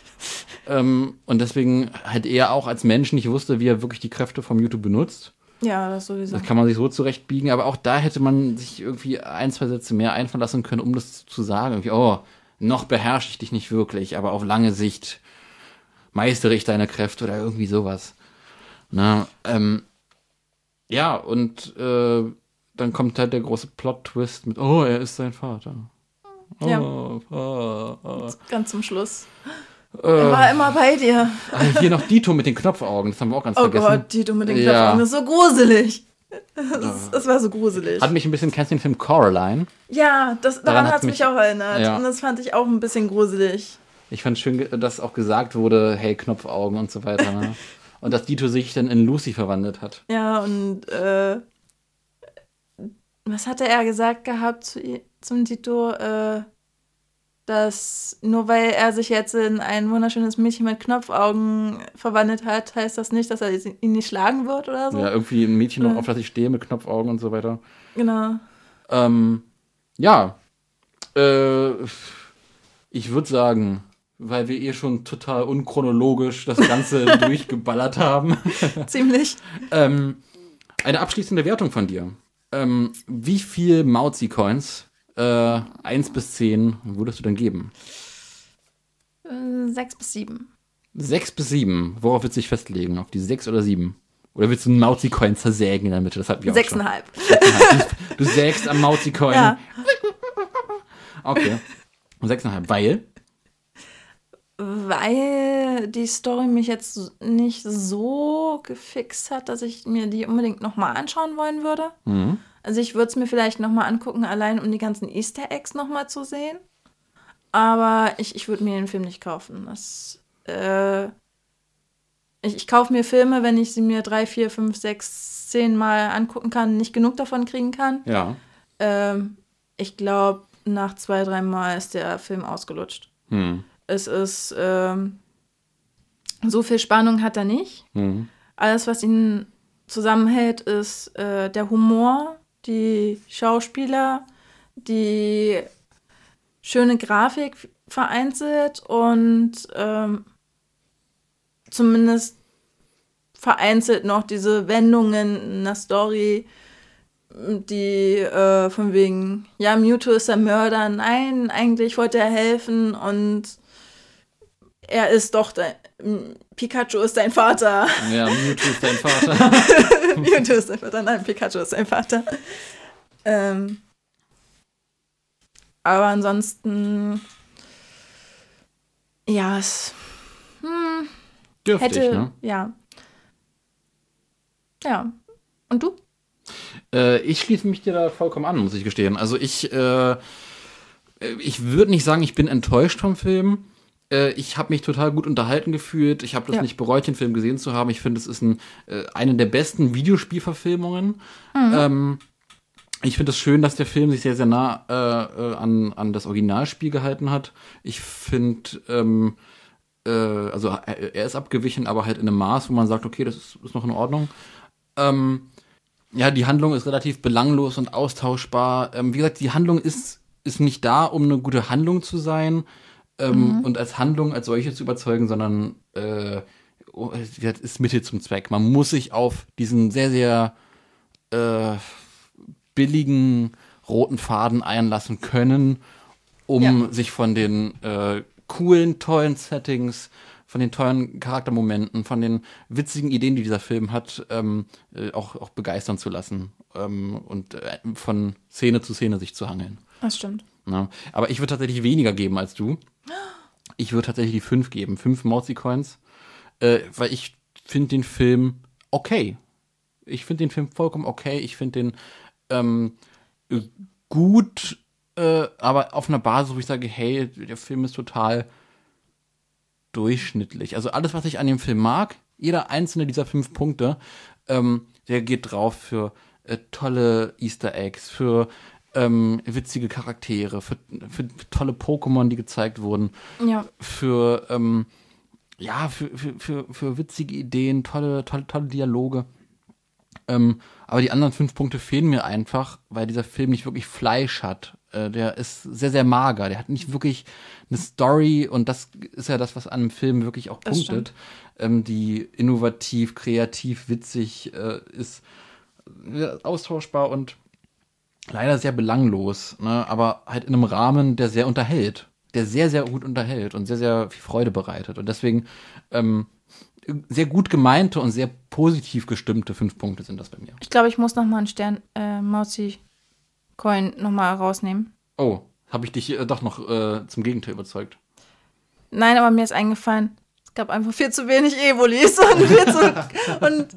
ähm, und deswegen halt er auch als Mensch nicht wusste, wie er wirklich die Kräfte von Mewtwo benutzt. ja, das sowieso. Das kann man sich so zurechtbiegen, aber auch da hätte man sich irgendwie ein, zwei Sätze mehr einfallen lassen können, um das zu sagen. Irgendwie, oh, noch beherrsche ich dich nicht wirklich, aber auf lange Sicht meistere ich deine Kräfte oder irgendwie sowas. Na, ähm, ja, und äh, dann kommt halt der große Plot-Twist mit, oh, er ist sein Vater. Oh, Ja. oh, oh. Ganz zum Schluss. Äh, Er war immer bei dir. ah, hier noch Dito mit den Knopfaugen, das haben wir auch ganz Oh vergessen. Gott, Tito mit den Ja. Knopfaugen, das ist so gruselig. Das, das war so gruselig. Hat mich ein bisschen, kennst du den Film Coraline? Ja, das, Daran daran hat es mich mich- auch erinnert. Ja. Und das fand ich auch ein bisschen gruselig. Ich fand schön, dass auch gesagt wurde, hey, Knopfaugen und so weiter. Ne? und dass Dito sich dann in Lucy verwandelt hat. Ja, und äh, was hatte er gesagt gehabt zu, zum Tito? Äh, dass nur weil er sich jetzt in ein wunderschönes Mädchen mit Knopfaugen verwandelt hat, heißt das nicht, dass er ihn nicht schlagen wird oder so. Ja, irgendwie ein Mädchen noch Ja. auf das ich stehe mit Knopfaugen und so weiter. Genau. Ähm, ja. Äh, ich würde sagen, weil wir eh schon total unchronologisch das Ganze durchgeballert haben, Ziemlich. ähm, eine abschließende Wertung von dir. Ähm, wie viel Mauzi-Coins, äh, 1 bis 10, würdest du denn geben? Äh, sechs bis sieben. Sechs bis sieben. Worauf willst du dich festlegen? Auf die sechs oder sieben? Oder willst du einen Mauzi-Coin zersägen in der Mitte? Das hatten wir auch schon. Sechseinhalb. Du sägst am Mauzi-Coin. Ja. Okay. Sechseinhalb. Weil? Weil die Story mich jetzt nicht so gefixt hat, dass ich mir die unbedingt nochmal anschauen wollen würde. Mhm. Also ich würde es mir vielleicht nochmal angucken, allein um die ganzen Easter Eggs nochmal zu sehen. Aber ich, ich würde mir den Film nicht kaufen. Das, äh, ich ich, kaufe mir Filme, wenn ich sie mir drei, vier, fünf, sechs, zehn Mal angucken kann, nicht genug davon kriegen kann. Ja. Ähm, ich glaube, nach zwei, drei Mal ist der Film ausgelutscht. Hm. Es ist, ähm, so viel Spannung hat er nicht. Hm. Alles, was ihn zusammenhält, ist äh, der Humor, die Schauspieler, die schöne Grafik vereinzelt und ähm, zumindest vereinzelt noch diese Wendungen in der Story, die äh, von wegen, ja, Mewtwo ist der Mörder, nein, eigentlich wollte er helfen und er ist doch, dein, Pikachu ist dein Vater. Ja, Mewtwo ist dein Vater. Mewtwo ist dein Vater, nein, Pikachu ist dein Vater. Ähm, aber ansonsten, ja, es hm, Dürftig, hätte, ne? ja. Ja. Und du? Äh, ich schließe mich dir da vollkommen an, muss ich gestehen. Also ich, äh, ich würde nicht sagen, ich bin enttäuscht vom Film. Äh, ich habe mich total gut unterhalten gefühlt. Ich habe das Ja. nicht bereut, den Film gesehen zu haben. Ich finde, es ist ein, äh, eine der besten Videospielverfilmungen. Ähm, ich finde es schön, dass der Film sich sehr, sehr nah äh, äh, an, an das Originalspiel gehalten hat. Ich finde, ähm, äh, also er, er ist abgewichen, aber halt in einem Maß, wo man sagt, okay, das ist, ist noch in Ordnung. Ähm, ja, die Handlung ist relativ belanglos und austauschbar. Ähm, wie gesagt, die Handlung ist, ist nicht da, um eine gute Handlung zu sein ähm, und als Handlung als solche zu überzeugen, sondern äh, oh, wie gesagt, ist Mittel zum Zweck. Man muss sich auf diesen sehr, sehr äh, billigen roten Faden einlassen können, um Ja. sich von den äh, coolen, tollen Settings, von den tollen Charaktermomenten, von den witzigen Ideen, die dieser Film hat, ähm, äh, auch, auch begeistern zu lassen ähm, und äh, von Szene zu Szene sich zu hangeln. Das stimmt. Ja. Aber ich würde tatsächlich weniger geben als du. Ich würde tatsächlich die fünf geben, fünf Mauzi-Coins, äh, weil ich finde den Film okay. Ich finde den Film vollkommen okay. Ich finde den ähm, äh, gut, äh, aber auf einer Basis, wo ich sage, hey, der Film ist total durchschnittlich. Also alles, was ich an dem Film mag, jeder einzelne dieser fünf Punkte, ähm, der geht drauf für äh, tolle Easter Eggs, für ähm, witzige Charaktere, für, für, tolle Pokémon, die gezeigt wurden, Ja. für ähm, ja, für, für, für, für witzige Ideen, tolle, tolle, tolle Dialoge. Ähm, aber die anderen fünf Punkte fehlen mir einfach, weil dieser Film nicht wirklich Fleisch hat. Äh, der ist sehr, sehr mager. Der hat nicht wirklich eine Story und das ist ja das, was an einem Film wirklich auch Das punktet, ähm, die innovativ, kreativ, witzig äh, ist, ja, austauschbar und leider sehr belanglos, ne? aber halt in einem Rahmen, der sehr unterhält, der sehr, sehr gut unterhält und sehr, sehr viel Freude bereitet. Und deswegen ähm, sehr gut gemeinte und sehr positiv gestimmte fünf Punkte sind das bei mir. Ich glaube, ich muss noch mal einen Stern äh, Mauzi-Coin noch mal rausnehmen. Oh, habe ich dich äh, doch noch äh, zum Gegenteil überzeugt. Nein, aber mir ist eingefallen, es gab einfach viel zu wenig Evolis und, zu, und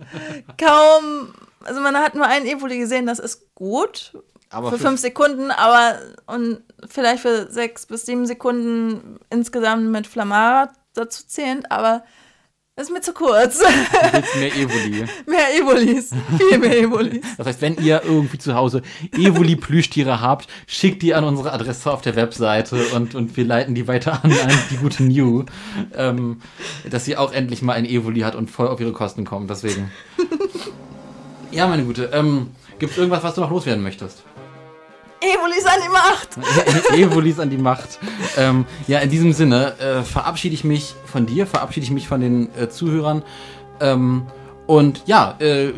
kaum, also man hat nur einen Evoli gesehen, das ist gut Aber für fünf Sekunden, aber und vielleicht für sechs bis sieben Sekunden insgesamt mit Flamara dazu zählend, aber ist mir zu kurz. mehr Evoli. mehr Evolis, viel mehr Evolis. Das heißt, wenn ihr irgendwie zu Hause Evoli-Plüschtiere habt, schickt die an unsere Adresse auf der Webseite und, und wir leiten die weiter an, an die gute New, ähm, dass sie auch endlich mal ein Evoli hat und voll auf ihre Kosten kommt. Deswegen. Ja, meine Gute. Ähm, Gibt es irgendwas, was du noch loswerden möchtest? Evolis an die Macht! Evolis an die Macht. Ähm, ja, in diesem Sinne äh, verabschiede ich mich von dir, verabschiede ich mich von den äh, Zuhörern. Ähm, und ja, äh,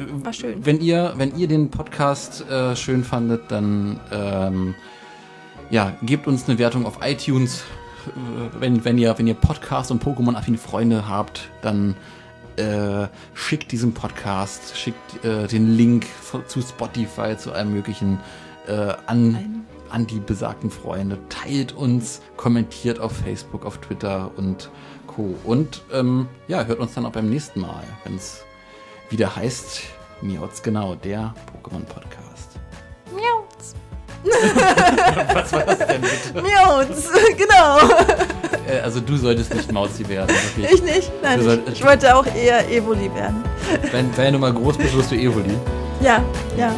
wenn ihr, wenn ihr den Podcast äh, schön fandet, dann ähm, ja, gebt uns eine Wertung auf iTunes. Äh, Wenn, wenn ihr, wenn ihr Podcast und Pokémon-affine Freunde habt, dann äh, schickt diesem Podcast, schickt äh, den Link zu Spotify, zu allem möglichen äh, an, an die besagten Freunde. Teilt uns, kommentiert auf Facebook, auf Twitter und Co. Und ähm, ja, hört uns dann auch beim nächsten Mal, wenn es wieder heißt, Miauts genau, der Pokémon-Podcast. Miauts. Was war das denn bitte? Miauts, genau. äh, also du solltest nicht Mauzi werden. Wirklich. Ich nicht? Nein, soll- ich, ich wollte auch eher Evoli werden. Wenn, wenn du mal groß bist, wirst du Evoli. Ja, ja.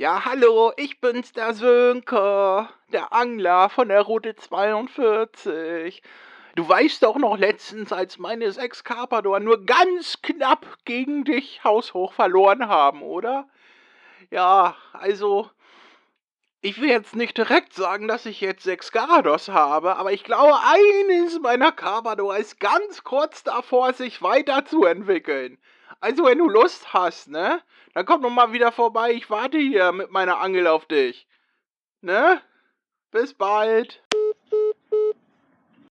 Ja, hallo, ich bin's, der Sönke, der Angler von der Route 42. Du weißt doch noch letztens, als meine sechs Carpador nur ganz knapp gegen dich haushoch verloren haben, oder? Ja, also, ich will jetzt nicht direkt sagen, dass ich jetzt sechs Garados habe, aber ich glaube, eines meiner Carpador ist ganz kurz davor, sich weiterzuentwickeln. Also, wenn du Lust hast, ne? Dann komm doch mal wieder vorbei. Ich warte hier mit meiner Angel auf dich. Ne? Bis bald.